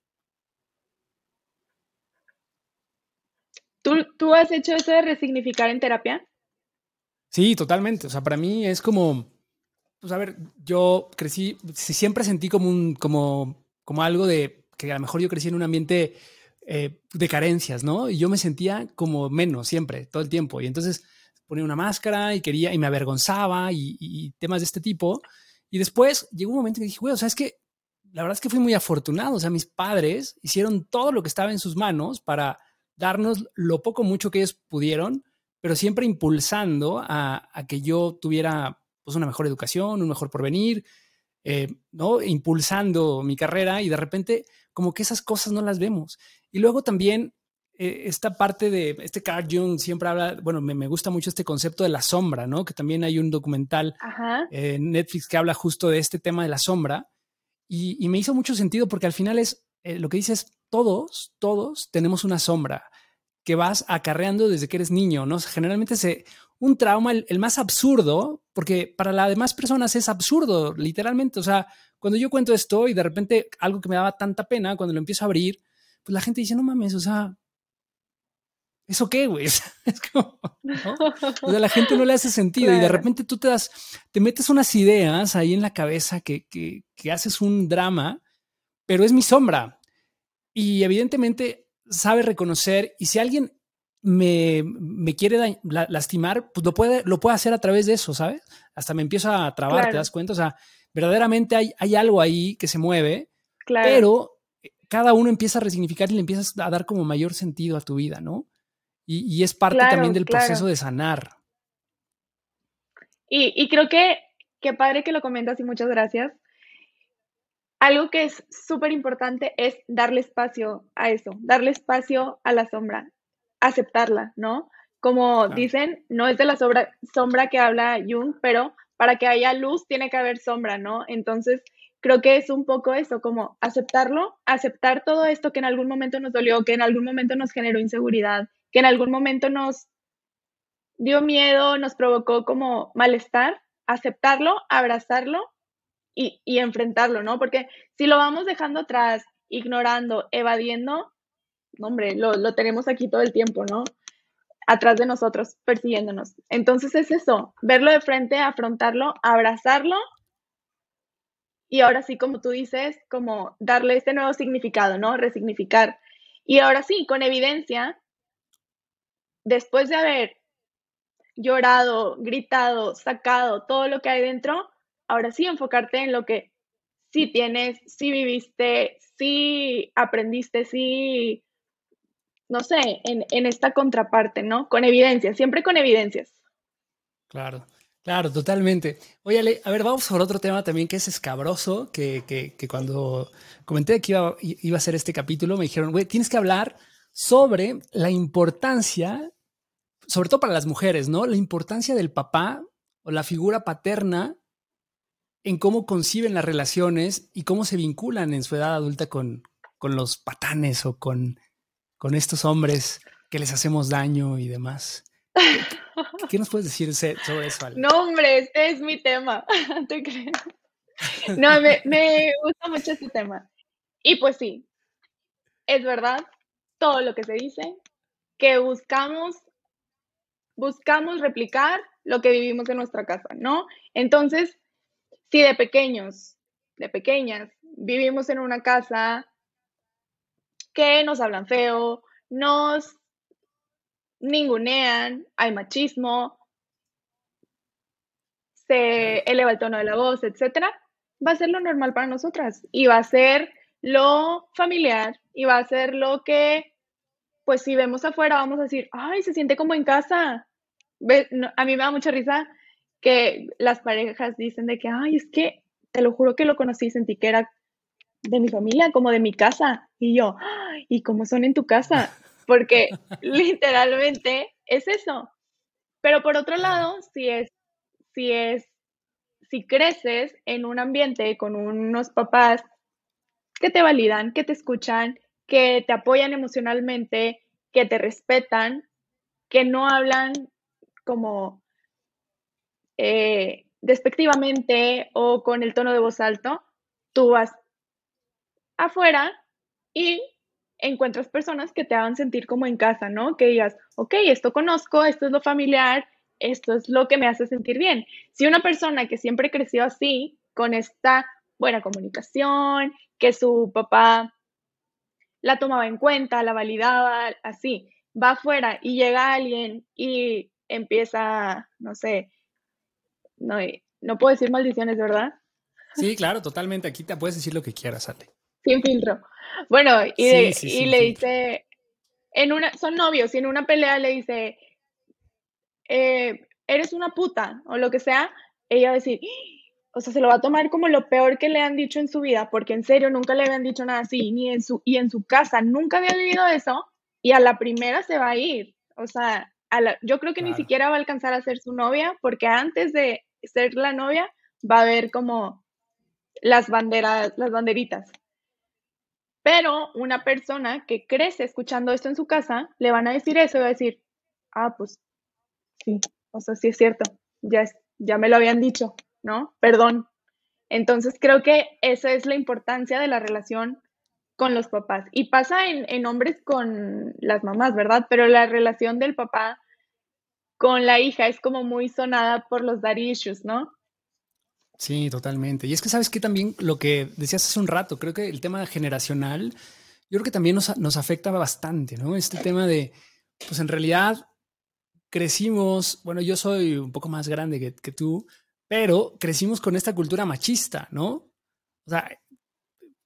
¿Tú, has hecho eso de resignificar en terapia? Sí, totalmente. O sea, para mí es como, pues a ver, yo crecí, siempre sentí como un, como, como algo de que a lo mejor yo crecí en un ambiente eh, de carencias, ¿no? Y yo me sentía como menos siempre, todo el tiempo. Y entonces ponía una máscara y quería, y me avergonzaba y, temas de este tipo. Y después llegó un momento que dije, güey, o sea, es que la verdad es que fui muy afortunado. O sea, mis padres hicieron todo lo que estaba en sus manos para darnos lo poco mucho que ellos pudieron, pero siempre impulsando a, que yo tuviera pues, una mejor educación, un mejor porvenir, eh, ¿no? Impulsando mi carrera y de repente como que esas cosas no las vemos. Y luego también eh, esta parte de, este Carl Jung siempre habla, bueno, me, gusta mucho este concepto de la sombra, ¿no? Que también hay un documental en Netflix que habla justo de este tema de la sombra. Y, me hizo mucho sentido porque al final es, eh, lo que dices, todos, todos tenemos una sombra que vas acarreando desde que eres niño, ¿no? generalmente se, un trauma, el, más absurdo, porque para las demás personas es absurdo, literalmente. O sea, cuando yo cuento esto y de repente algo que me daba tanta pena, cuando lo empiezo a abrir, pues la gente dice, no mames, o sea, ¿eso qué, güey? Es como, O sea, la gente no le hace sentido y de repente tú te das, te metes unas ideas ahí en la cabeza que, que, que haces un drama, pero es mi sombra. Y evidentemente sabe reconocer y si alguien me, me quiere lastimar, pues lo puede, lo puede hacer a través de eso, ¿sabes? Hasta me empiezo a trabar, ¿te das cuenta? O sea, verdaderamente hay, hay algo ahí que se mueve, pero cada uno empieza a resignificar y le empiezas a dar como mayor sentido a tu vida, ¿no? Y, es parte también del proceso de sanar. Y, y creo que, qué padre que lo comentas y muchas gracias, algo que es súper importante es darle espacio a eso, darle espacio a la sombra, aceptarla, ¿no? Como dicen, no es de la sombra que habla Jung, pero para que haya luz tiene que haber sombra, ¿no? Entonces, creo que es un poco eso, como aceptarlo, aceptar todo esto que en algún momento nos dolió, que en algún momento nos generó inseguridad, que en algún momento nos dio miedo, nos provocó como malestar, aceptarlo, abrazarlo y, enfrentarlo, ¿no? Porque si lo vamos dejando atrás, ignorando, evadiendo, hombre, lo, lo tenemos aquí todo el tiempo, ¿no? Atrás de nosotros, persiguiéndonos. Entonces es eso, verlo de frente, afrontarlo, abrazarlo y ahora sí, como tú dices, como darle este nuevo significado, ¿no? Resignificar. Y ahora sí, con evidencia, después de haber llorado, gritado, sacado todo lo que hay dentro, ahora sí enfocarte en lo que sí tienes, sí viviste, sí aprendiste, sí, no sé, en, esta contraparte, ¿no? Con evidencias, siempre con evidencias. Claro. Claro, totalmente. Oye, a ver, vamos sobre otro tema también que es escabroso, que, que, cuando comenté que iba, iba, a ser este capítulo, me dijeron, güey, tienes que hablar sobre la importancia, sobre todo para las mujeres, ¿no? La importancia del papá o la figura paterna en cómo conciben las relaciones y cómo se vinculan en su edad adulta con, con los patanes o con, con estos hombres que les hacemos daño y demás. ¿Qué, nos puedes decir sobre eso, No, hombre, este es mi tema, te creo. No, me, me gusta mucho este tema. Y pues sí, es verdad todo lo que se dice, que buscamos, buscamos replicar lo que vivimos en nuestra casa, ¿no? Entonces, si de pequeños, de pequeñas, vivimos en una casa que nos hablan feo, nos ningunean, hay machismo, se eleva el tono de la voz, etcétera, va a ser lo normal para nosotras y va a ser lo familiar y va a ser lo que pues si vemos afuera vamos a decir, ay, se siente como en casa. a mí me da mucha risa que las parejas dicen de que, ay, es que te lo juro que lo conocí, sentí que era de mi familia, como de mi casa. Y yo, ¿y cómo son en tu casa? Porque literalmente es eso. Pero por otro lado, si es, si es, si creces en un ambiente con unos papás que te validan, que te escuchan, que te apoyan emocionalmente, que te respetan, que no hablan como eh, despectivamente o con el tono de voz alto, tú vas afuera y encuentras personas que te hagan sentir como en casa, ¿no? Que digas, ok, esto conozco, esto es lo familiar, esto es lo que me hace sentir bien. Si una persona que siempre creció así, con esta buena comunicación, que su papá la tomaba en cuenta, la validaba, así, va afuera y llega alguien y empieza, no sé, no, no puedo decir maldiciones, ¿verdad? Sí, claro, totalmente. Aquí te puedes decir lo que quieras, Ale. Sin filtro. Bueno, y, y le dice, en una, son novios y en una pelea le dice, eh, eres una puta o lo que sea, ella va a decir, o sea, se lo va a tomar como lo peor que le han dicho en su vida, porque en serio nunca le habían dicho nada así, ni en su, y en su casa nunca había vivido eso, y a la primera se va a ir. O sea, yo creo que ni siquiera va a alcanzar a ser su novia, porque antes de ser la novia va a ver como las banderas, las banderitas. Pero una persona que crece escuchando esto en su casa, le van a decir eso y va a decir, ah, pues sí, o sea, sí es cierto, ya, ya me lo habían dicho, ¿no? Perdón. Entonces creo que esa es la importancia de la relación con los papás. Y pasa en, en hombres con las mamás, ¿verdad? Pero la relación del papá con la hija es como muy sonada por los daddy issues, ¿no? Sí, totalmente. Y es que sabes que también lo que decías hace un rato, creo que el tema generacional, yo creo que también nos, nos afecta bastante, ¿no? Este tema de, pues en realidad crecimos, bueno, yo soy un poco más grande que, tú, pero crecimos con esta cultura machista, ¿no? O sea,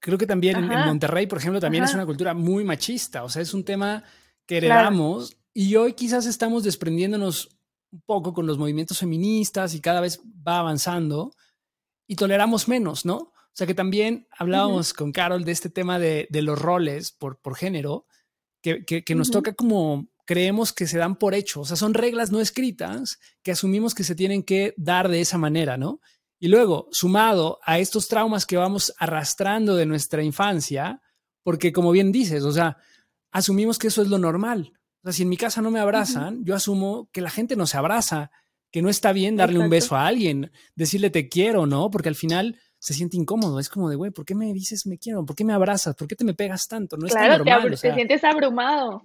creo que también en, Monterrey, por ejemplo, también es una cultura muy machista, o sea, es un tema que heredamos y hoy quizás estamos desprendiéndonos un poco con los movimientos feministas y cada vez va avanzando y toleramos menos, ¿no? O sea que también hablábamos con Carol de este tema de, los roles por, por género, que, que, nos toca como creemos que se dan por hecho, o sea, son reglas no escritas que asumimos que se tienen que dar de esa manera, ¿no? Y luego, sumado a estos traumas que vamos arrastrando de nuestra infancia, porque como bien dices, o sea, asumimos que eso es lo normal. O sea, si en mi casa no me abrazan, yo asumo que la gente no se abraza que no está bien darle un beso a alguien, decirle te quiero, ¿no? Porque al final se siente incómodo. Es como de, güey, ¿por qué me dices me quiero? ¿Por qué me abrazas? ¿Por qué te me pegas tanto? No es claro, normal, te, te sientes abrumado.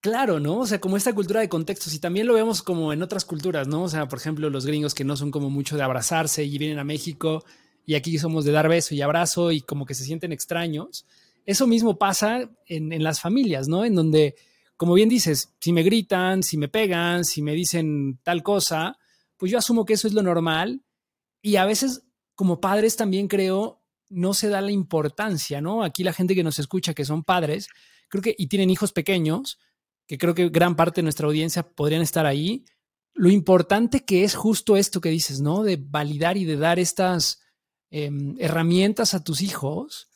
Claro, ¿no? O sea, como esta cultura de contextos y también lo vemos como en otras culturas, ¿no? O sea, por ejemplo, los gringos que no son como mucho de abrazarse y vienen a México y aquí somos de dar beso y abrazo y como que se sienten extraños. Eso mismo pasa en, en las familias, ¿no? En donde como bien dices, si me gritan, si me pegan, si me dicen tal cosa, pues yo asumo que eso es lo normal. Y a veces, como padres, también creo, no se da la importancia, ¿no? Aquí la gente que nos escucha, que son padres, creo que, y tienen hijos pequeños, que creo que gran parte de nuestra audiencia podrían estar ahí, lo importante que es justo esto que dices, ¿no? De validar y de dar estas em, herramientas a tus hijos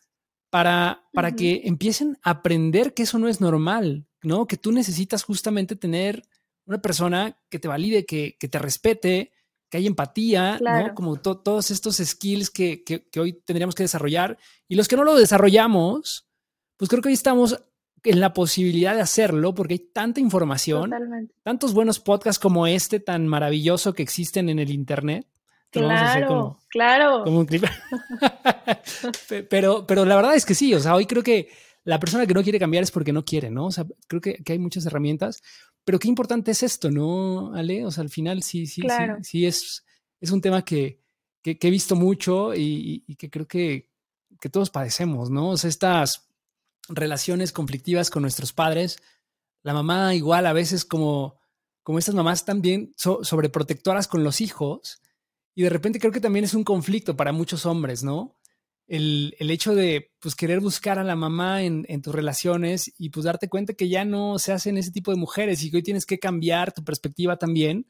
para, para que empiecen a aprender que eso no es normal, ¿no? Que tú necesitas justamente tener una persona que te valide, que, te respete, que haya empatía, ¿no? Como todos estos skills que, hoy tendríamos que desarrollar. Y los que no lo desarrollamos, pues creo que hoy estamos en la posibilidad de hacerlo porque hay tanta información, tantos buenos podcasts como este tan maravilloso que existen en el Internet. Claro, claro. Como un clip. pero, pero la verdad es que sí, o sea, hoy creo que la persona que no quiere cambiar es porque no quiere, ¿no? O sea, creo que, hay muchas herramientas, pero qué importante es esto, ¿no, Ale? O sea, al final sí, sí, sí, sí es, es un tema que, he visto mucho y, que creo que, todos padecemos, ¿no? O sea, estas relaciones conflictivas con nuestros padres, la mamá igual a veces como, como estas mamás también sobreprotectoras con los hijos y de repente creo que también es un conflicto para muchos hombres, ¿no? El, hecho de pues, querer buscar a la mamá en, tus relaciones y pues darte cuenta que ya no se hacen ese tipo de mujeres y que hoy tienes que cambiar tu perspectiva también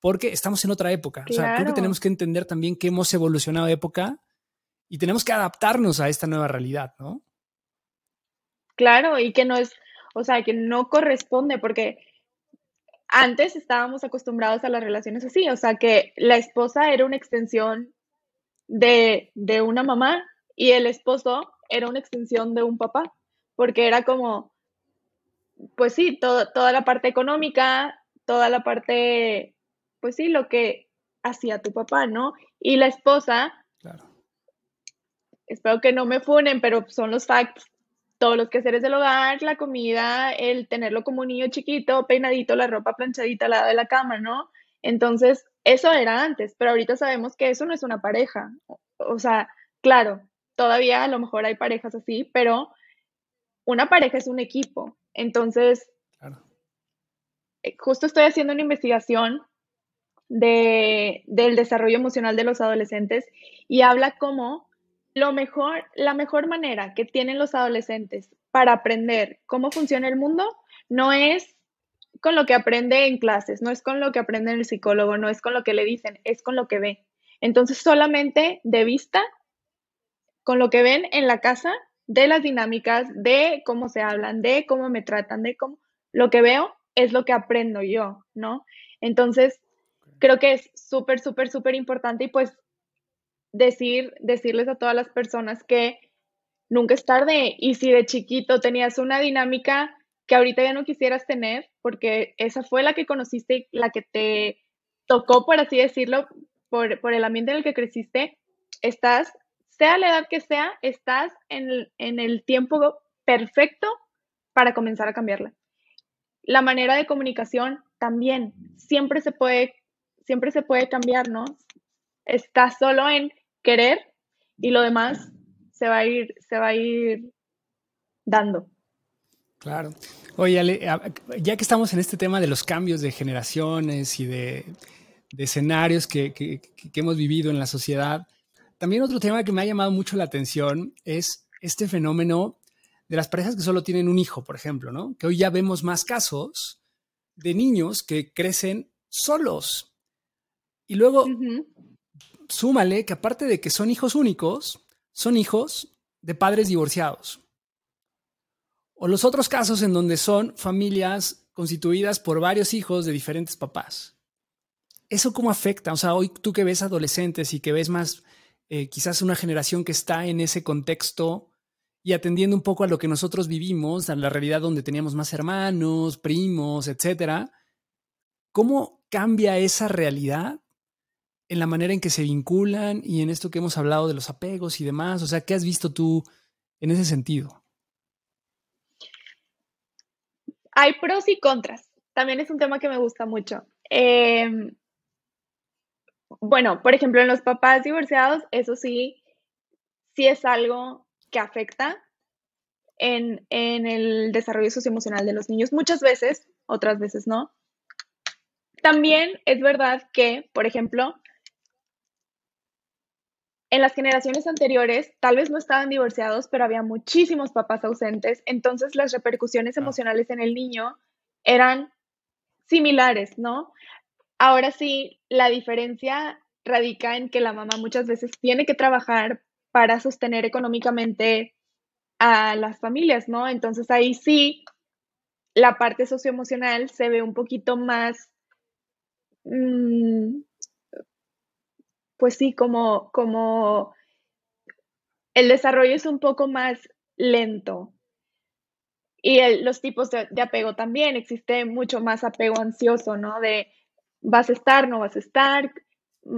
porque estamos en otra época. O sea, creo que tenemos que entender también que hemos evolucionado de época y tenemos que adaptarnos a esta nueva realidad, ¿no? Claro, y que no es, o sea, que no corresponde porque antes estábamos acostumbrados a las relaciones así, o sea, que la esposa era una extensión de, de una mamá y el esposo era una extensión de un papá, porque era como, pues sí, toda la parte económica, toda la parte, pues sí, lo que hacía tu papá, ¿no? Y la esposa, claro. espero que no me funen, pero son los facts, todos los quehaceres del hogar, la comida, el tenerlo como un niño chiquito, peinadito, la ropa planchadita al lado de la cama, ¿no? Entonces, eso era antes, pero ahorita sabemos que eso no es una pareja. O sea, claro, todavía a lo mejor hay parejas así, pero una pareja es un equipo. Entonces, eh, justo estoy haciendo una investigación de, del desarrollo emocional de los adolescentes y habla como lo mejor, la mejor manera que tienen los adolescentes para aprender cómo funciona el mundo no es con lo que aprende en clases, no es con lo que aprende el psicólogo, no es con lo que le dicen, es con lo que ve. Entonces, solamente de vista, con lo que ven en la casa, de las dinámicas, de cómo se hablan, de cómo me tratan, de cómo lo que veo es lo que aprendo yo, ¿no? Entonces, creo que es súper, súper, súper importante y pues decir, decirles a todas las personas que nunca es tarde y si de chiquito tenías una dinámica que ahorita ya no quisieras tener, porque esa fue la que conociste, la que te tocó, por así decirlo, por, por el ambiente en el que creciste, estás, sea la edad que sea, estás en el tiempo perfecto para comenzar a cambiarla. La manera de comunicación también, siempre se puede, siempre se puede cambiar, ¿no? Está solo en querer y lo demás se va a ir, se va a ir dando. Claro. Oye, ya que estamos en este tema de los cambios de generaciones y de, escenarios que, hemos vivido en la sociedad, también otro tema que me ha llamado mucho la atención es este fenómeno de las parejas que solo tienen un hijo, por ejemplo, ¿no? Que hoy ya vemos más casos de niños que crecen solos. Y luego, súmale que aparte de que son hijos únicos, son hijos de padres divorciados. O los otros casos en donde son familias constituidas por varios hijos de diferentes papás. ¿Eso cómo afecta? O sea, hoy tú que ves adolescentes y que ves más eh, quizás una generación que está en ese contexto y atendiendo un poco a lo que nosotros vivimos, a la realidad donde teníamos más hermanos, primos, etcétera, ¿cómo cambia esa realidad en la manera en que se vinculan y en esto que hemos hablado de los apegos y demás? O sea, ¿qué has visto tú en ese sentido? hay pros y contras. También es un tema que me gusta mucho. Em, bueno, por ejemplo, en los papás divorciados, eso sí, sí es algo que afecta en, en el desarrollo socioemocional de los niños. Muchas veces, otras veces no. También es verdad que, por ejemplo, en las generaciones anteriores tal vez no estaban divorciados, pero había muchísimos papás ausentes, entonces las repercusiones emocionales en el niño eran similares, ¿no? Ahora sí, la diferencia radica en que la mamá muchas veces tiene que trabajar para sostener económicamente a las familias, ¿no? Entonces ahí sí, la parte socioemocional se ve un poquito más mm, pues sí, como, como el desarrollo es un poco más lento. Y los tipos de, apego también, existe mucho más apego ansioso, ¿no? De vas a estar, no vas a estar,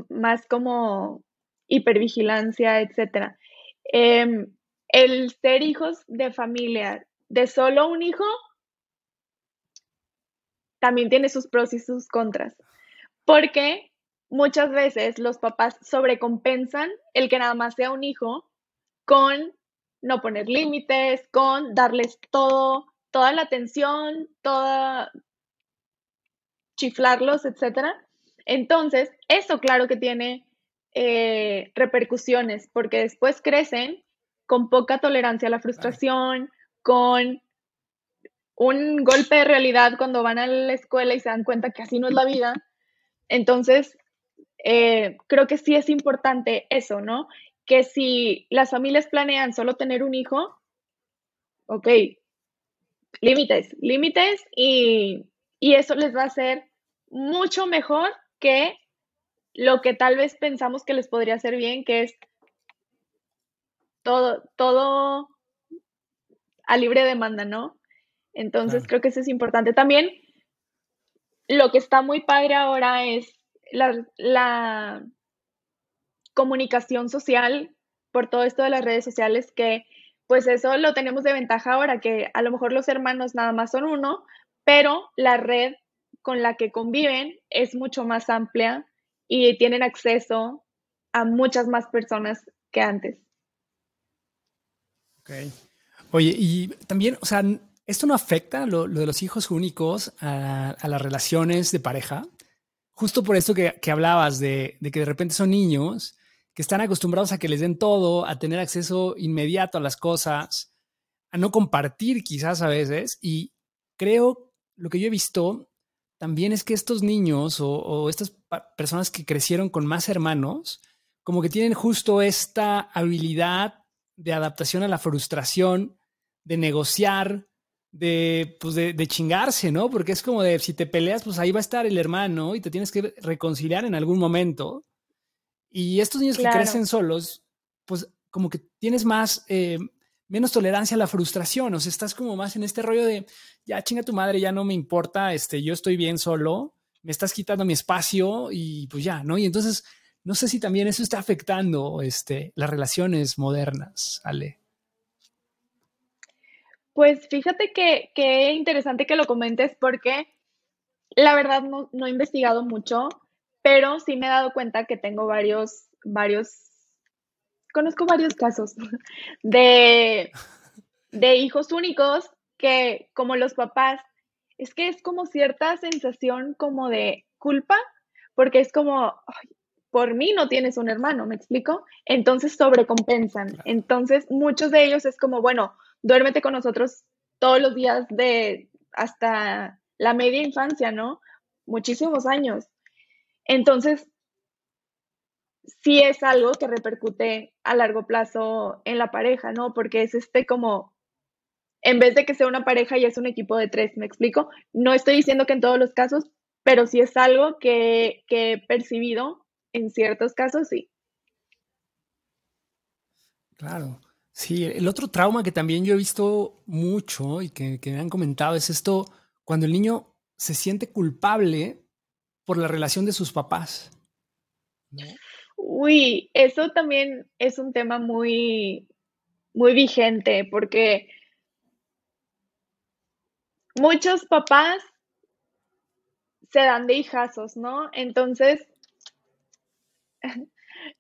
más como hipervigilancia, etc. Em, el ser hijos de familia de solo un hijo también tiene sus pros y sus contras. Porque muchas veces los papás sobrecompensan el que nada más sea un hijo con no poner límites, con darles todo, toda la atención, toda chiflarlos, etcétera. Entonces, eso claro que tiene eh, repercusiones, porque después crecen con poca tolerancia a la frustración, con un golpe de realidad cuando van a la escuela y se dan cuenta que así no es la vida. Entonces, eh, creo que sí es importante eso, ¿no? Que si las familias planean solo tener un hijo, ok, límites, límites y, y eso les va a hacer mucho mejor que lo que tal vez pensamos que les podría hacer bien, que es todo, todo a libre demanda, ¿no? Entonces creo que eso es importante. También lo que está muy padre ahora es la, la comunicación social por todo esto de las redes sociales, que pues eso lo tenemos de ventaja ahora, que a lo mejor los hermanos nada más son uno, pero la red con la que conviven es mucho más amplia y tienen acceso a muchas más personas que antes. Ok. Oye, y también, o sea, ¿esto no afecta lo, de los hijos únicos a, las relaciones de pareja? Justo por esto que, hablabas de, de, que de repente son niños que están acostumbrados a que les den todo, a tener acceso inmediato a las cosas, a no compartir quizás a veces. Y creo, lo que yo he visto también es que estos niños o, estas personas que crecieron con más hermanos, como que tienen justo esta habilidad de adaptación a la frustración, de negociar, de, pues de, chingarse, ¿no? Porque es como de, si te peleas, pues ahí va a estar el hermano y te tienes que reconciliar en algún momento. Y estos niños que crecen solos, pues como que tienes más, eh, menos tolerancia a la frustración, o sea, estás como más en este rollo de, ya chinga tu madre, ya no me importa, este, yo estoy bien solo, me estás quitando mi espacio y pues ya, ¿no? Y entonces, no sé si también eso está afectando este, las relaciones modernas, Ale. Pues fíjate que, que interesante que lo comentes porque la verdad no, no he investigado mucho, pero sí me he dado cuenta que tengo varios, varios conozco varios casos de, de hijos únicos que como los papás, es que es como cierta sensación como de culpa, porque es como, por mí no tienes un hermano, ¿me explico? Entonces sobrecompensan. Entonces muchos de ellos es como, bueno, duérmete con nosotros todos los días de hasta la media infancia, ¿no? Muchísimos años. Entonces, sí es algo que repercute a largo plazo en la pareja, ¿no? Porque es este como, en vez de que sea una pareja, ya es un equipo de tres, ¿me explico? No estoy diciendo que en todos los casos, pero sí es algo que, he percibido en ciertos casos, sí. Claro. Sí, el otro trauma que también yo he visto mucho y que, que me han comentado es esto, cuando el niño se siente culpable por la relación de sus papás. Uy, eso también es un tema muy, muy vigente porque muchos papás se dan de hijazos, ¿no? Entonces,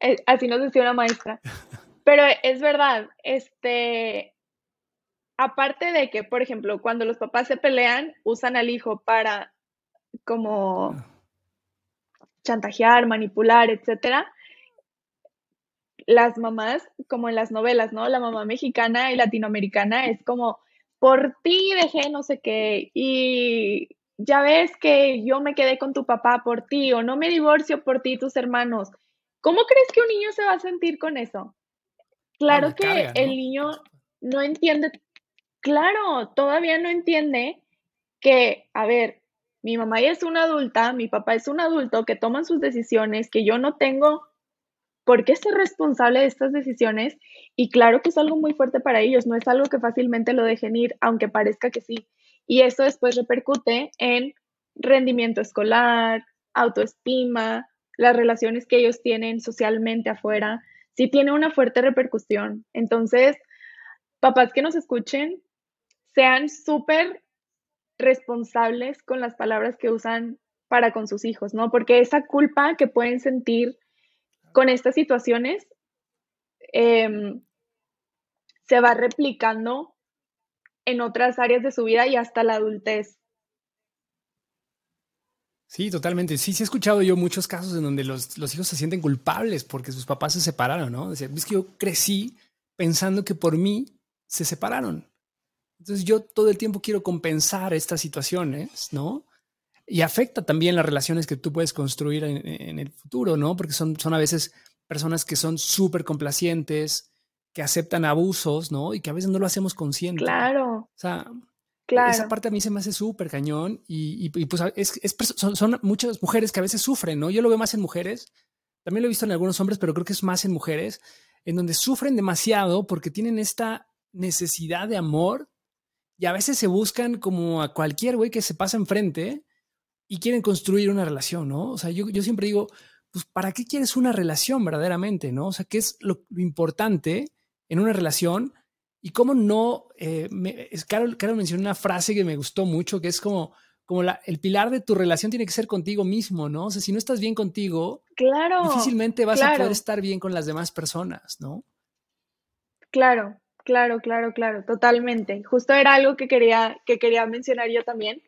eh, así nos decía una maestra. Pero es verdad, este, aparte de que, por ejemplo, cuando los papás se pelean, usan al hijo para como chantajear, manipular, etcétera las mamás, como en las novelas, ¿no? La mamá mexicana y latinoamericana es como, por ti dejé no sé qué, y ya ves que yo me quedé con tu papá por ti, o no me divorcio por ti, tus hermanos. ¿Cómo crees que un niño se va a sentir con eso? Claro que el niño no entiende, claro, todavía no entiende que, a ver, mi mamá ya es una adulta, mi papá es un adulto que toman sus decisiones, que yo no tengo ¿por qué ser responsable de estas decisiones? Y claro que es algo muy fuerte para ellos, no es algo que fácilmente lo dejen ir, aunque parezca que sí. Y eso después repercute en rendimiento escolar, autoestima, las relaciones que ellos tienen socialmente afuera, sí tiene una fuerte repercusión. Entonces, papás que nos escuchen, sean súper responsables con las palabras que usan para con sus hijos, ¿no? Porque esa culpa que pueden sentir con estas situaciones em, se va replicando en otras áreas de su vida y hasta la adultez. Sí, totalmente. Sí, sí he escuchado yo muchos casos en donde los, hijos se sienten culpables porque sus papás se separaron, ¿no? Decía, es que yo crecí pensando que por mí se separaron. Entonces yo todo el tiempo quiero compensar estas situaciones, ¿no? Y afecta también las relaciones que tú puedes construir en, el futuro, ¿no? Porque son, son a veces personas que son súper complacientes, que aceptan abusos, ¿no? Y que a veces no lo hacemos consciente. Claro. O sea, esa parte a mí se me hace súper cañón y, pues es, son, muchas mujeres que a veces sufren, ¿no? Yo lo veo más en mujeres, también lo he visto en algunos hombres, pero creo que es más en mujeres, en donde sufren demasiado porque tienen esta necesidad de amor y a veces se buscan como a cualquier güey que se pasa enfrente y quieren construir una relación, ¿no? O sea, yo, yo siempre digo, pues, ¿para qué quieres una relación verdaderamente, no? O sea, ¿qué es lo importante en una relación? Y cómo no, eh, es, Carol, Carol mencionó una frase que me gustó mucho, que es como, como la, el pilar de tu relación tiene que ser contigo mismo, ¿no? O sea, si no estás bien contigo, claro, difícilmente vas a poder estar bien con las demás personas, ¿no? Claro, claro, claro, claro, totalmente. Justo era algo que quería, que quería mencionar yo también.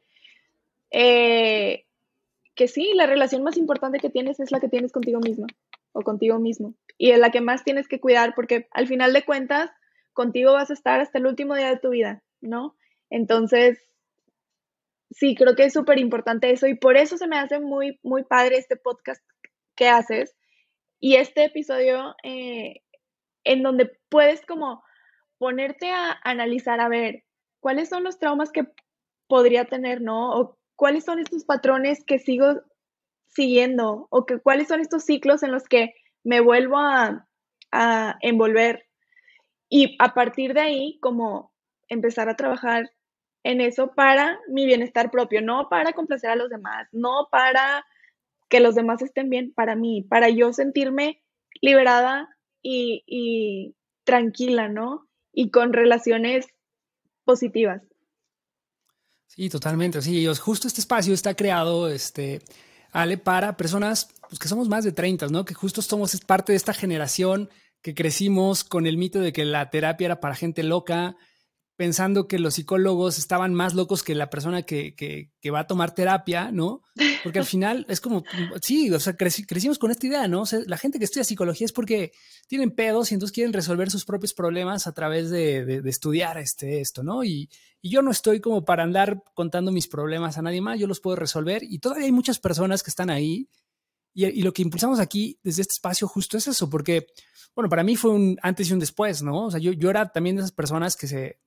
Eh, que sí, la relación más importante que tienes es la que tienes contigo misma o contigo mismo. Y es la que más tienes que cuidar porque al final de cuentas, contigo vas a estar hasta el último día de tu vida, ¿no? Entonces, sí, creo que es súper importante eso y por eso se me hace muy, muy padre este podcast que haces y este episodio eh, en donde puedes como ponerte a analizar, a ver, cuáles son los traumas que podría tener, ¿no? Cuáles son estos patrones que sigo siguiendo o que, cuáles son estos ciclos en los que me vuelvo a, a envolver y a partir de ahí, como empezar a trabajar en eso para mi bienestar propio, no para complacer a los demás, no para que los demás estén bien, para mí, para yo sentirme liberada y, tranquila, ¿no? Y con relaciones positivas. Sí, totalmente. Sí, justo este espacio está creado, este, Ale, para personas pues, que somos más de 30, ¿no? Que justo somos parte de esta generación que crecimos con el mito de que la terapia era para gente loca, pensando que los psicólogos estaban más locos que la persona que, que, va a tomar terapia, ¿no? Porque al final es como, sí, o sea, crecimos con esta idea, ¿no? La gente que estudia psicología es porque tienen pedos y entonces quieren resolver sus propios problemas a través de, de, estudiar este, esto, ¿no? Y, y, yo no estoy como para andar contando mis problemas a nadie más, yo los puedo resolver y todavía hay muchas personas que están ahí. Y, lo que impulsamos aquí desde este espacio justo es eso, porque bueno, para mí fue un antes y un después, ¿no? O sea, yo, yo era también de esas personas que se,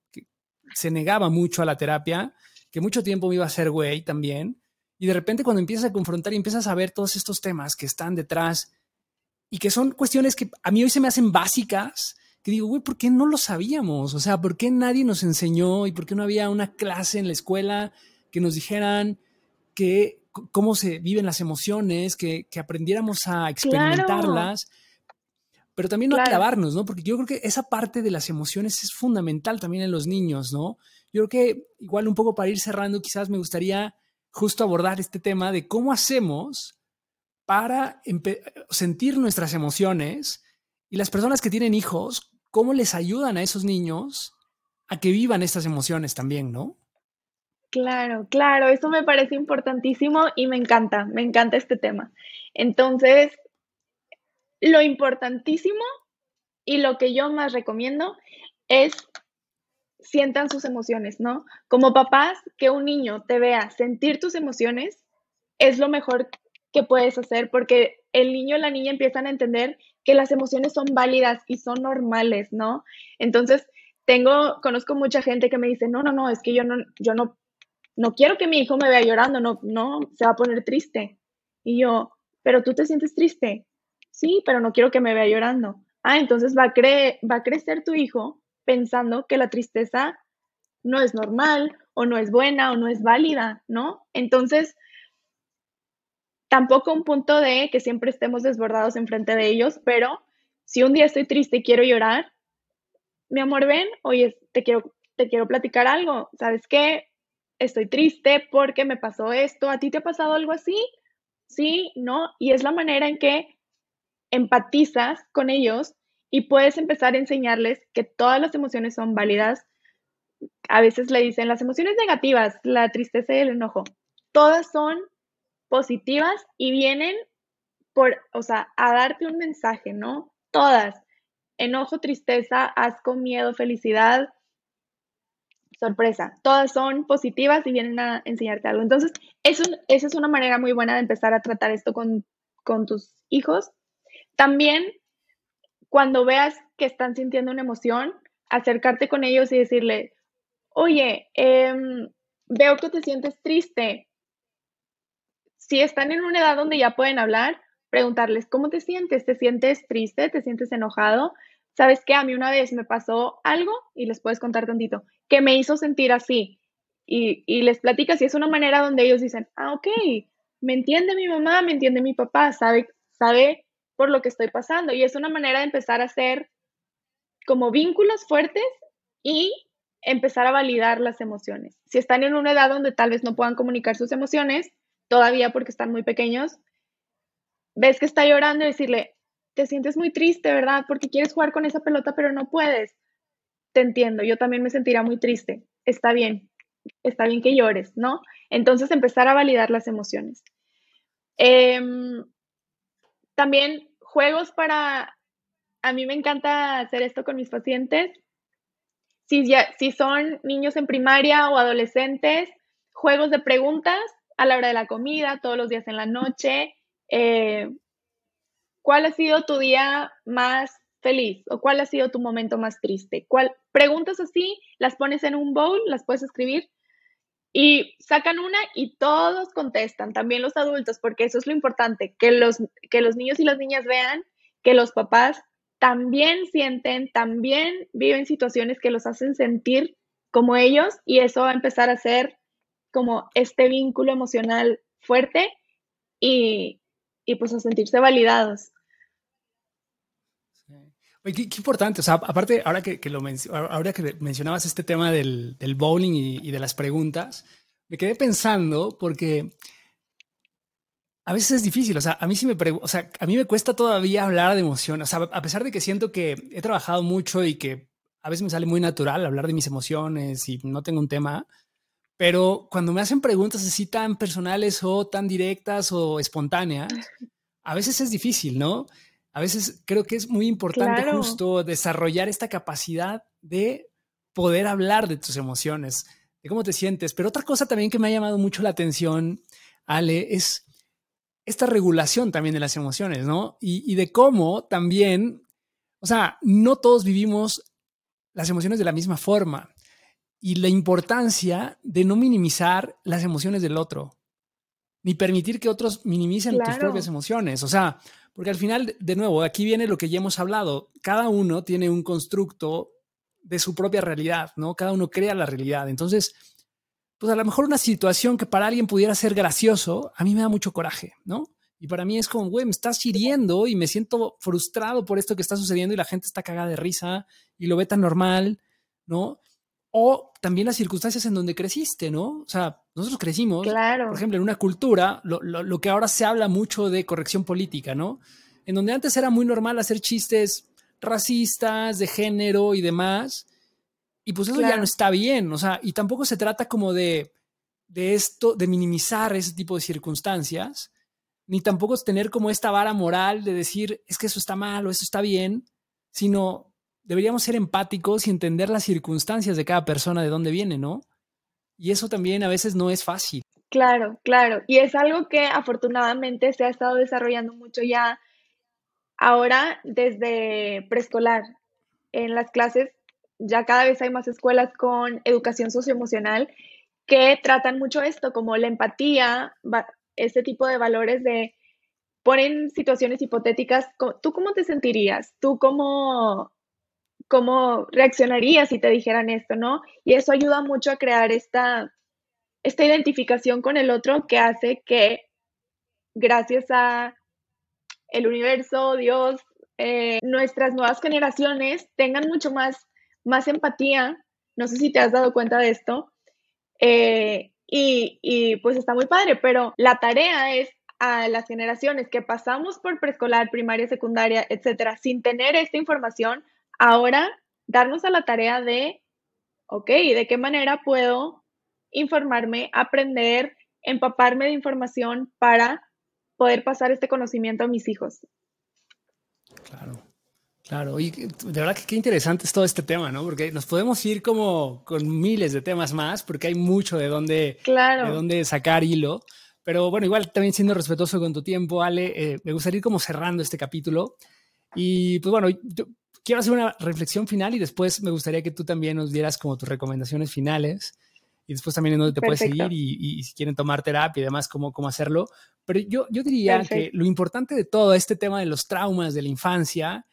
se negaba mucho a la terapia, que mucho tiempo me iba a hacer güey también. Y de repente cuando empiezas a confrontar y empiezas a ver todos estos temas que están detrás y que son cuestiones que a mí hoy se me hacen básicas, que digo, güey, ¿por qué no lo sabíamos? O sea, ¿por qué nadie nos enseñó y por qué no había una clase en la escuela que nos dijeran que cómo se viven las emociones, que, que aprendiéramos a experimentarlas? pero también no clavarnos, ¿no? Porque yo creo que esa parte de las emociones es fundamental también en los niños, ¿no? Yo creo que igual un poco para ir cerrando, quizás me gustaría justo abordar este tema de cómo hacemos para sentir nuestras emociones y las personas que tienen hijos, cómo les ayudan a esos niños a que vivan estas emociones también, ¿no? Claro, claro, eso me parece importantísimo y me encanta, me encanta este tema. Entonces, lo importantísimo y lo que yo más recomiendo es sientan sus emociones, ¿no? Como papás, que un niño te vea sentir tus emociones es lo mejor que puedes hacer porque el niño o la niña empiezan a entender que las emociones son válidas y son normales, ¿no? Entonces, tengo, conozco mucha gente que me dice, no, no, no, es que yo no, yo no, no quiero que mi hijo me vea llorando, no, no, se va a poner triste. Y yo, pero tú te sientes triste, Sí, pero no quiero que me vea llorando. Ah, entonces va a, va a crecer tu hijo pensando que la tristeza no es normal o no es buena o no es válida, ¿no? Entonces, tampoco un punto de que siempre estemos desbordados enfrente de ellos, pero si un día estoy triste y quiero llorar, mi amor, ven, oye, te quiero, te quiero platicar algo, ¿sabes qué? Estoy triste porque me pasó esto, ¿a ti te ha pasado algo así? Sí, ¿no? Y es la manera en que empatizas con ellos y puedes empezar a enseñarles que todas las emociones son válidas. A veces le dicen las emociones negativas, la tristeza y el enojo, todas son positivas y vienen por, o sea, a darte un mensaje, ¿no? Todas. Enojo, tristeza, asco, miedo, felicidad, sorpresa. Todas son positivas y vienen a enseñarte algo. Entonces, eso, esa es una manera muy buena de empezar a tratar esto con, con tus hijos. También, cuando veas que están sintiendo una emoción, acercarte con ellos y decirle, oye, em, veo que te sientes triste. Si están en una edad donde ya pueden hablar, preguntarles, ¿cómo te sientes? ¿Te sientes triste? ¿Te sientes enojado? ¿Sabes qué? A mí una vez me pasó algo, y les puedes contar tantito, que me hizo sentir así. Y, les platicas y es una manera donde ellos dicen, ah, ok, me entiende mi mamá, me entiende mi papá, sabe, sabe por lo que estoy pasando. Y es una manera de empezar a hacer como vínculos fuertes y empezar a validar las emociones. Si están en una edad donde tal vez no puedan comunicar sus emociones, todavía porque están muy pequeños, ves que está llorando y decirle, te sientes muy triste, ¿verdad? Porque quieres jugar con esa pelota, pero no puedes. Te entiendo, yo también me sentiría muy triste. Está bien, está bien que llores, ¿no? Entonces empezar a validar las emociones. Em, también juegos para, a mí me encanta hacer esto con mis pacientes. Si, ya, si son niños en primaria o adolescentes, juegos de preguntas a la hora de la comida, todos los días en la noche. Eh, ¿Cuál ha sido tu día más feliz o cuál ha sido tu momento más triste? ¿Cuál, preguntas así, las pones en un bowl, las puedes escribir y sacan una y todos contestan, también los adultos, porque eso es lo importante, que los, que los niños y las niñas vean que los papás también sienten, también viven situaciones que los hacen sentir como ellos y eso va a empezar a ser como este vínculo emocional fuerte y, y pues a sentirse validados. Oye, qué, importante, o sea, aparte, ahora que, lo ahora que mencionabas este tema del, bowling y, de las preguntas, me quedé pensando porque a veces es difícil, o sea, a mí sí me o sea, a mí me cuesta todavía hablar de emociones, o sea, a pesar de que siento que he trabajado mucho y que a veces me sale muy natural hablar de mis emociones y no tengo un tema, pero cuando me hacen preguntas así tan personales o tan directas o espontáneas, a veces es difícil, ¿no? a veces creo que es muy importante justo desarrollar esta capacidad de poder hablar de tus emociones, de cómo te sientes. Pero otra cosa también que me ha llamado mucho la atención, Ale, es esta regulación también de las emociones, ¿no? Y, de cómo también, o sea, no todos vivimos las emociones de la misma forma y la importancia de no minimizar las emociones del otro, ni permitir que otros minimicen tus propias emociones. O sea, porque al final, de nuevo, aquí viene lo que ya hemos hablado. Cada uno tiene un constructo de su propia realidad, ¿no? Cada uno crea la realidad. Entonces, pues a lo mejor una situación que para alguien pudiera ser gracioso, a mí me da mucho coraje, ¿no? Y para mí es como, güey, me estás hiriendo y me siento frustrado por esto que está sucediendo y la gente está cagada de risa y lo ve tan normal, ¿no? O también las circunstancias en donde creciste, ¿no? O sea, nosotros crecimos, por ejemplo, en una cultura, lo, que ahora se habla mucho de corrección política, ¿no? En donde antes era muy normal hacer chistes racistas, de género y demás, y pues eso ya no está bien, o sea, y tampoco se trata como de, de esto, de minimizar ese tipo de circunstancias, ni tampoco tener como esta vara moral de decir, es que eso está mal o eso está bien, sino deberíamos ser empáticos y entender las circunstancias de cada persona, de dónde viene, ¿no? Y eso también a veces no es fácil. Claro, claro. Y es algo que afortunadamente se ha estado desarrollando mucho ya ahora desde preescolar. En las clases ya cada vez hay más escuelas con educación socioemocional que tratan mucho esto, como la empatía, este tipo de valores de ponen situaciones hipotéticas. ¿Tú cómo te sentirías? ¿Tú cómo cómo reaccionarías si te dijeran esto, ¿no? Y eso ayuda mucho a crear esta, esta identificación con el otro que hace que gracias a el universo, Dios, eh, nuestras nuevas generaciones tengan mucho más, más empatía. No sé si te has dado cuenta de esto. Eh, y, y pues está muy padre, pero la tarea es a las generaciones que pasamos por preescolar, primaria, secundaria, etcétera, sin tener esta información, Ahora, darnos a la tarea de, ok, ¿de qué manera puedo informarme, aprender, empaparme de información para poder pasar este conocimiento a mis hijos. Claro. Claro, y de verdad que qué interesante es todo este tema, ¿no? Porque nos podemos ir como con miles de temas más, porque hay mucho de dónde, de dónde sacar hilo. Pero bueno, igual también siendo respetuoso con tu tiempo, Ale, eh, me gustaría ir como cerrando este capítulo. Y pues bueno, quiero hacer una reflexión final y después me gustaría que tú también nos dieras como tus recomendaciones finales y después también en dónde te puedes seguir y, si quieren tomar terapia y demás, cómo, cómo hacerlo. Pero yo, yo diría que lo importante de todo este tema de los traumas de la infancia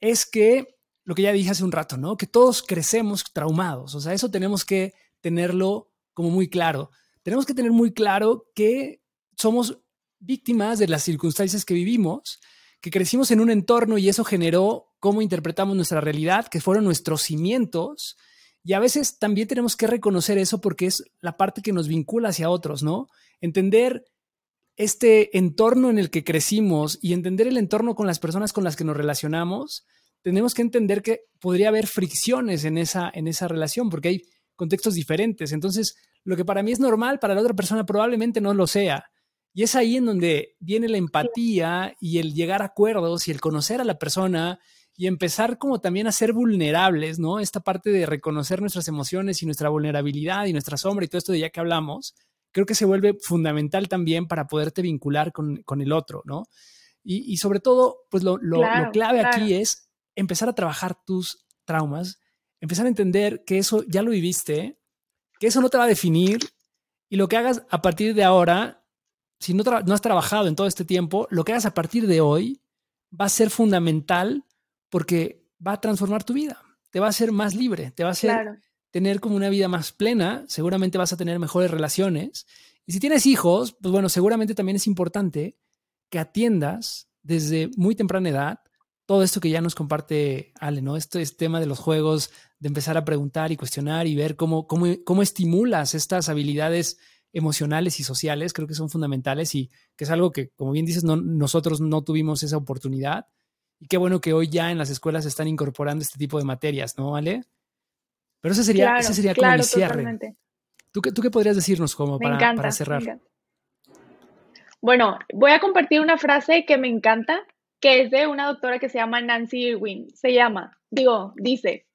es que lo que ya dije hace un rato, ¿no? Que todos crecemos traumados, o sea, eso tenemos que tenerlo como muy claro. Tenemos que tener muy claro que somos víctimas de las circunstancias que vivimos, que crecimos en un entorno y eso generó cómo interpretamos nuestra realidad, que fueron nuestros cimientos. Y a veces también tenemos que reconocer eso porque es la parte que nos vincula hacia otros, ¿no? Entender este entorno en el que crecimos y entender el entorno con las personas con las que nos relacionamos, tenemos que entender que podría haber fricciones en esa, en esa relación, porque hay contextos diferentes. Entonces, lo que para mí es normal, para la otra persona probablemente no lo sea. Y es ahí en donde viene la empatía y el llegar a acuerdos y el conocer a la persona y empezar como también a ser vulnerables, ¿no? Esta parte de reconocer nuestras emociones y nuestra vulnerabilidad y nuestra sombra y todo esto de ya que hablamos, creo que se vuelve fundamental también para poderte vincular con, el otro, ¿no? Y, sobre todo, pues lo, clave aquí es empezar a trabajar tus traumas, empezar a entender que eso ya lo viviste, que eso no te va a definir y lo que hagas a partir de ahora, si no, no has trabajado en todo este tiempo, lo que hagas a partir de hoy va a ser fundamental porque va a transformar tu vida, te va a hacer más libre, te va a hacer tener como una vida más plena, seguramente vas a tener mejores relaciones. Y si tienes hijos, pues bueno, seguramente también es importante que atiendas desde muy temprana edad todo esto que ya nos comparte Ale, ¿no? Este, este tema de los juegos, de empezar a preguntar y cuestionar y ver cómo, cómo, cómo estimulas estas habilidades emocionales y sociales, creo que son fundamentales y que es algo que, como bien dices, no, nosotros no tuvimos esa oportunidad. Y qué bueno que hoy ya en las escuelas se están incorporando este tipo de materias, ¿no, Ale? Pero ese sería, ese sería como el cierre. ¿Tú qué, ¿Tú qué podrías decirnos como para, para cerrar? Bueno, voy a compartir una frase que me encanta, que es de una doctora que se llama Nancy Irwin. Se llama, digo, dice,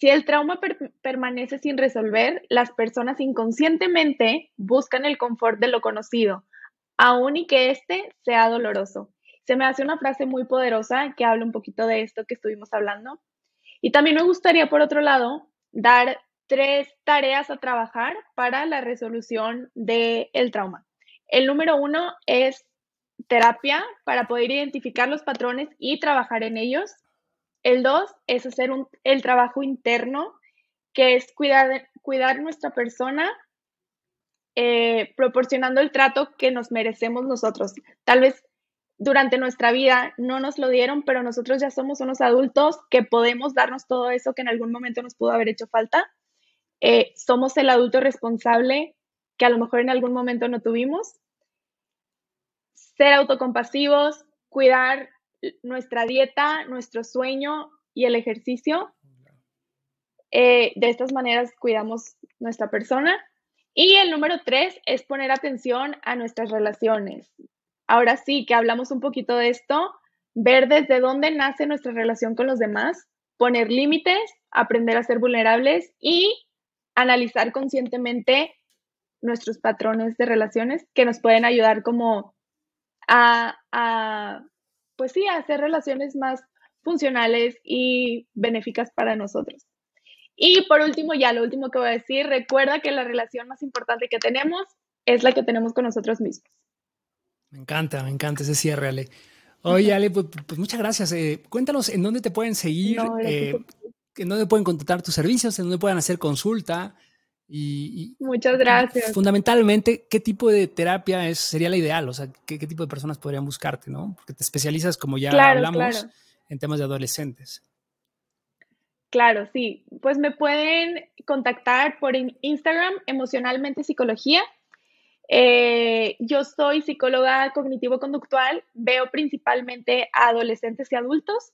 si el trauma permanece sin resolver, las personas inconscientemente buscan el confort de lo conocido, aun y que éste sea doloroso. Se me hace una frase muy poderosa que habla un poquito de esto que estuvimos hablando. Y también me gustaría, por otro lado, dar tres tareas a trabajar para la resolución del trauma. El número uno es terapia para poder identificar los patrones y trabajar en ellos. El dos es hacer el trabajo interno, que es cuidar, cuidar nuestra persona, eh, proporcionando el trato que nos merecemos nosotros. Tal vez durante nuestra vida no nos lo dieron, pero nosotros ya somos unos adultos que podemos darnos todo eso que en algún momento nos pudo haber hecho falta. Eh, somos el adulto responsable que a lo mejor en algún momento no tuvimos. Ser autocompasivos, cuidar nuestra dieta, nuestro sueño y el ejercicio. Eh, de estas maneras cuidamos nuestra persona. Y el número tres es poner atención a nuestras relaciones ahora sí que hablamos un poquito de esto, ver desde dónde nace nuestra relación con los demás, poner límites, aprender a ser vulnerables y analizar conscientemente nuestros patrones de relaciones que nos pueden ayudar como a, pues sí, a hacer relaciones más funcionales y benéficas para nosotros. Y por último, ya lo último que voy a decir, recuerda que la relación más importante que tenemos es la que tenemos con nosotros mismos. Me encanta, me encanta ese cierre, Ale. Oye, Ale, pues, pues muchas gracias. Eh, cuéntanos en dónde te pueden seguir, eh, en dónde pueden contratar tus servicios, en dónde pueden hacer consulta. Y, muchas gracias. fundamentalmente, ¿qué tipo de terapia es, sería la ideal? O sea, ¿qué, tipo de personas podrían buscarte, no? Porque te especializas, como ya hablamos, en temas de adolescentes. Claro, sí. Pues me pueden contactar por Instagram, emocionalmente psicología. Eh, yo soy psicóloga cognitivo-conductual, veo principalmente a adolescentes y adultos,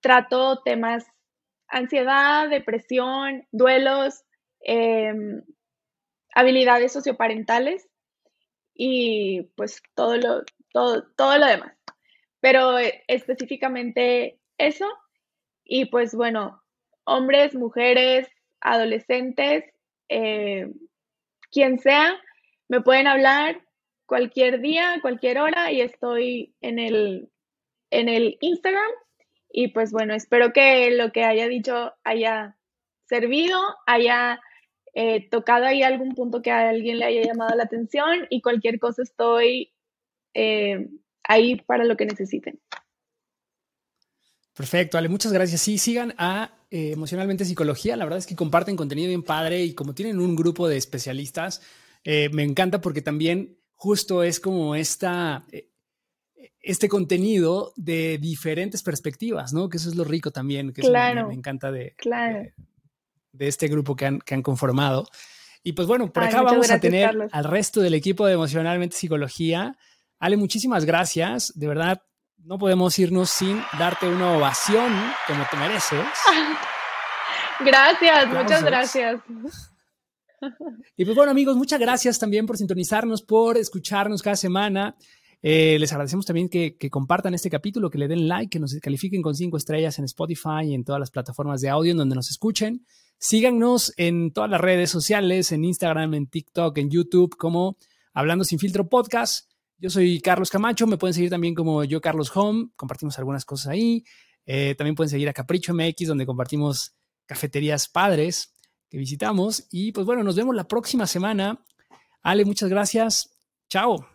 trato temas ansiedad, depresión, duelos, em, habilidades socioparentales y pues todo lo, todo, todo lo demás. Pero eh, específicamente eso. Y pues bueno, hombres, mujeres, adolescentes, eh, quien sea, me pueden hablar cualquier día, cualquier hora y estoy en el, en el Instagram. Y pues bueno, espero que lo que haya dicho haya servido, haya eh, tocado ahí algún punto que a alguien le haya llamado la atención y cualquier cosa estoy eh, ahí para lo que necesiten. Perfecto, Ale, muchas gracias. Sí, sigan a eh, Emocionalmente Psicología. La verdad es que comparten contenido bien padre y como tienen un grupo de especialistas, me encanta porque también justo es como esta, este contenido de diferentes perspectivas, ¿no? Que eso es lo rico también, que claro, me, encanta de, claro de este grupo que han, que han conformado. Y pues bueno, por acá vamos a tener al resto del equipo de Emocionalmente Psicología. Ale, muchísimas gracias. De verdad, no podemos irnos sin darte una ovación como te mereces. Gracias, muchas gracias. Y pues bueno, amigos, muchas gracias también por sintonizarnos, por escucharnos cada semana. Eh, les agradecemos también que, compartan este capítulo, que le den like, que nos califiquen con cinco estrellas en Spotify y en todas las plataformas de audio en donde nos escuchen. Síganos en todas las redes sociales, en Instagram, en TikTok, en YouTube, como Hablando sin filtro podcast. Yo soy Carlos Camacho, me pueden seguir también como yo, Carlos Home, compartimos algunas cosas ahí. Eh, también pueden seguir a Capricho MX, donde compartimos cafeterías padres que visitamos. Y pues bueno, nos vemos la próxima semana. Ale, muchas gracias. Chao.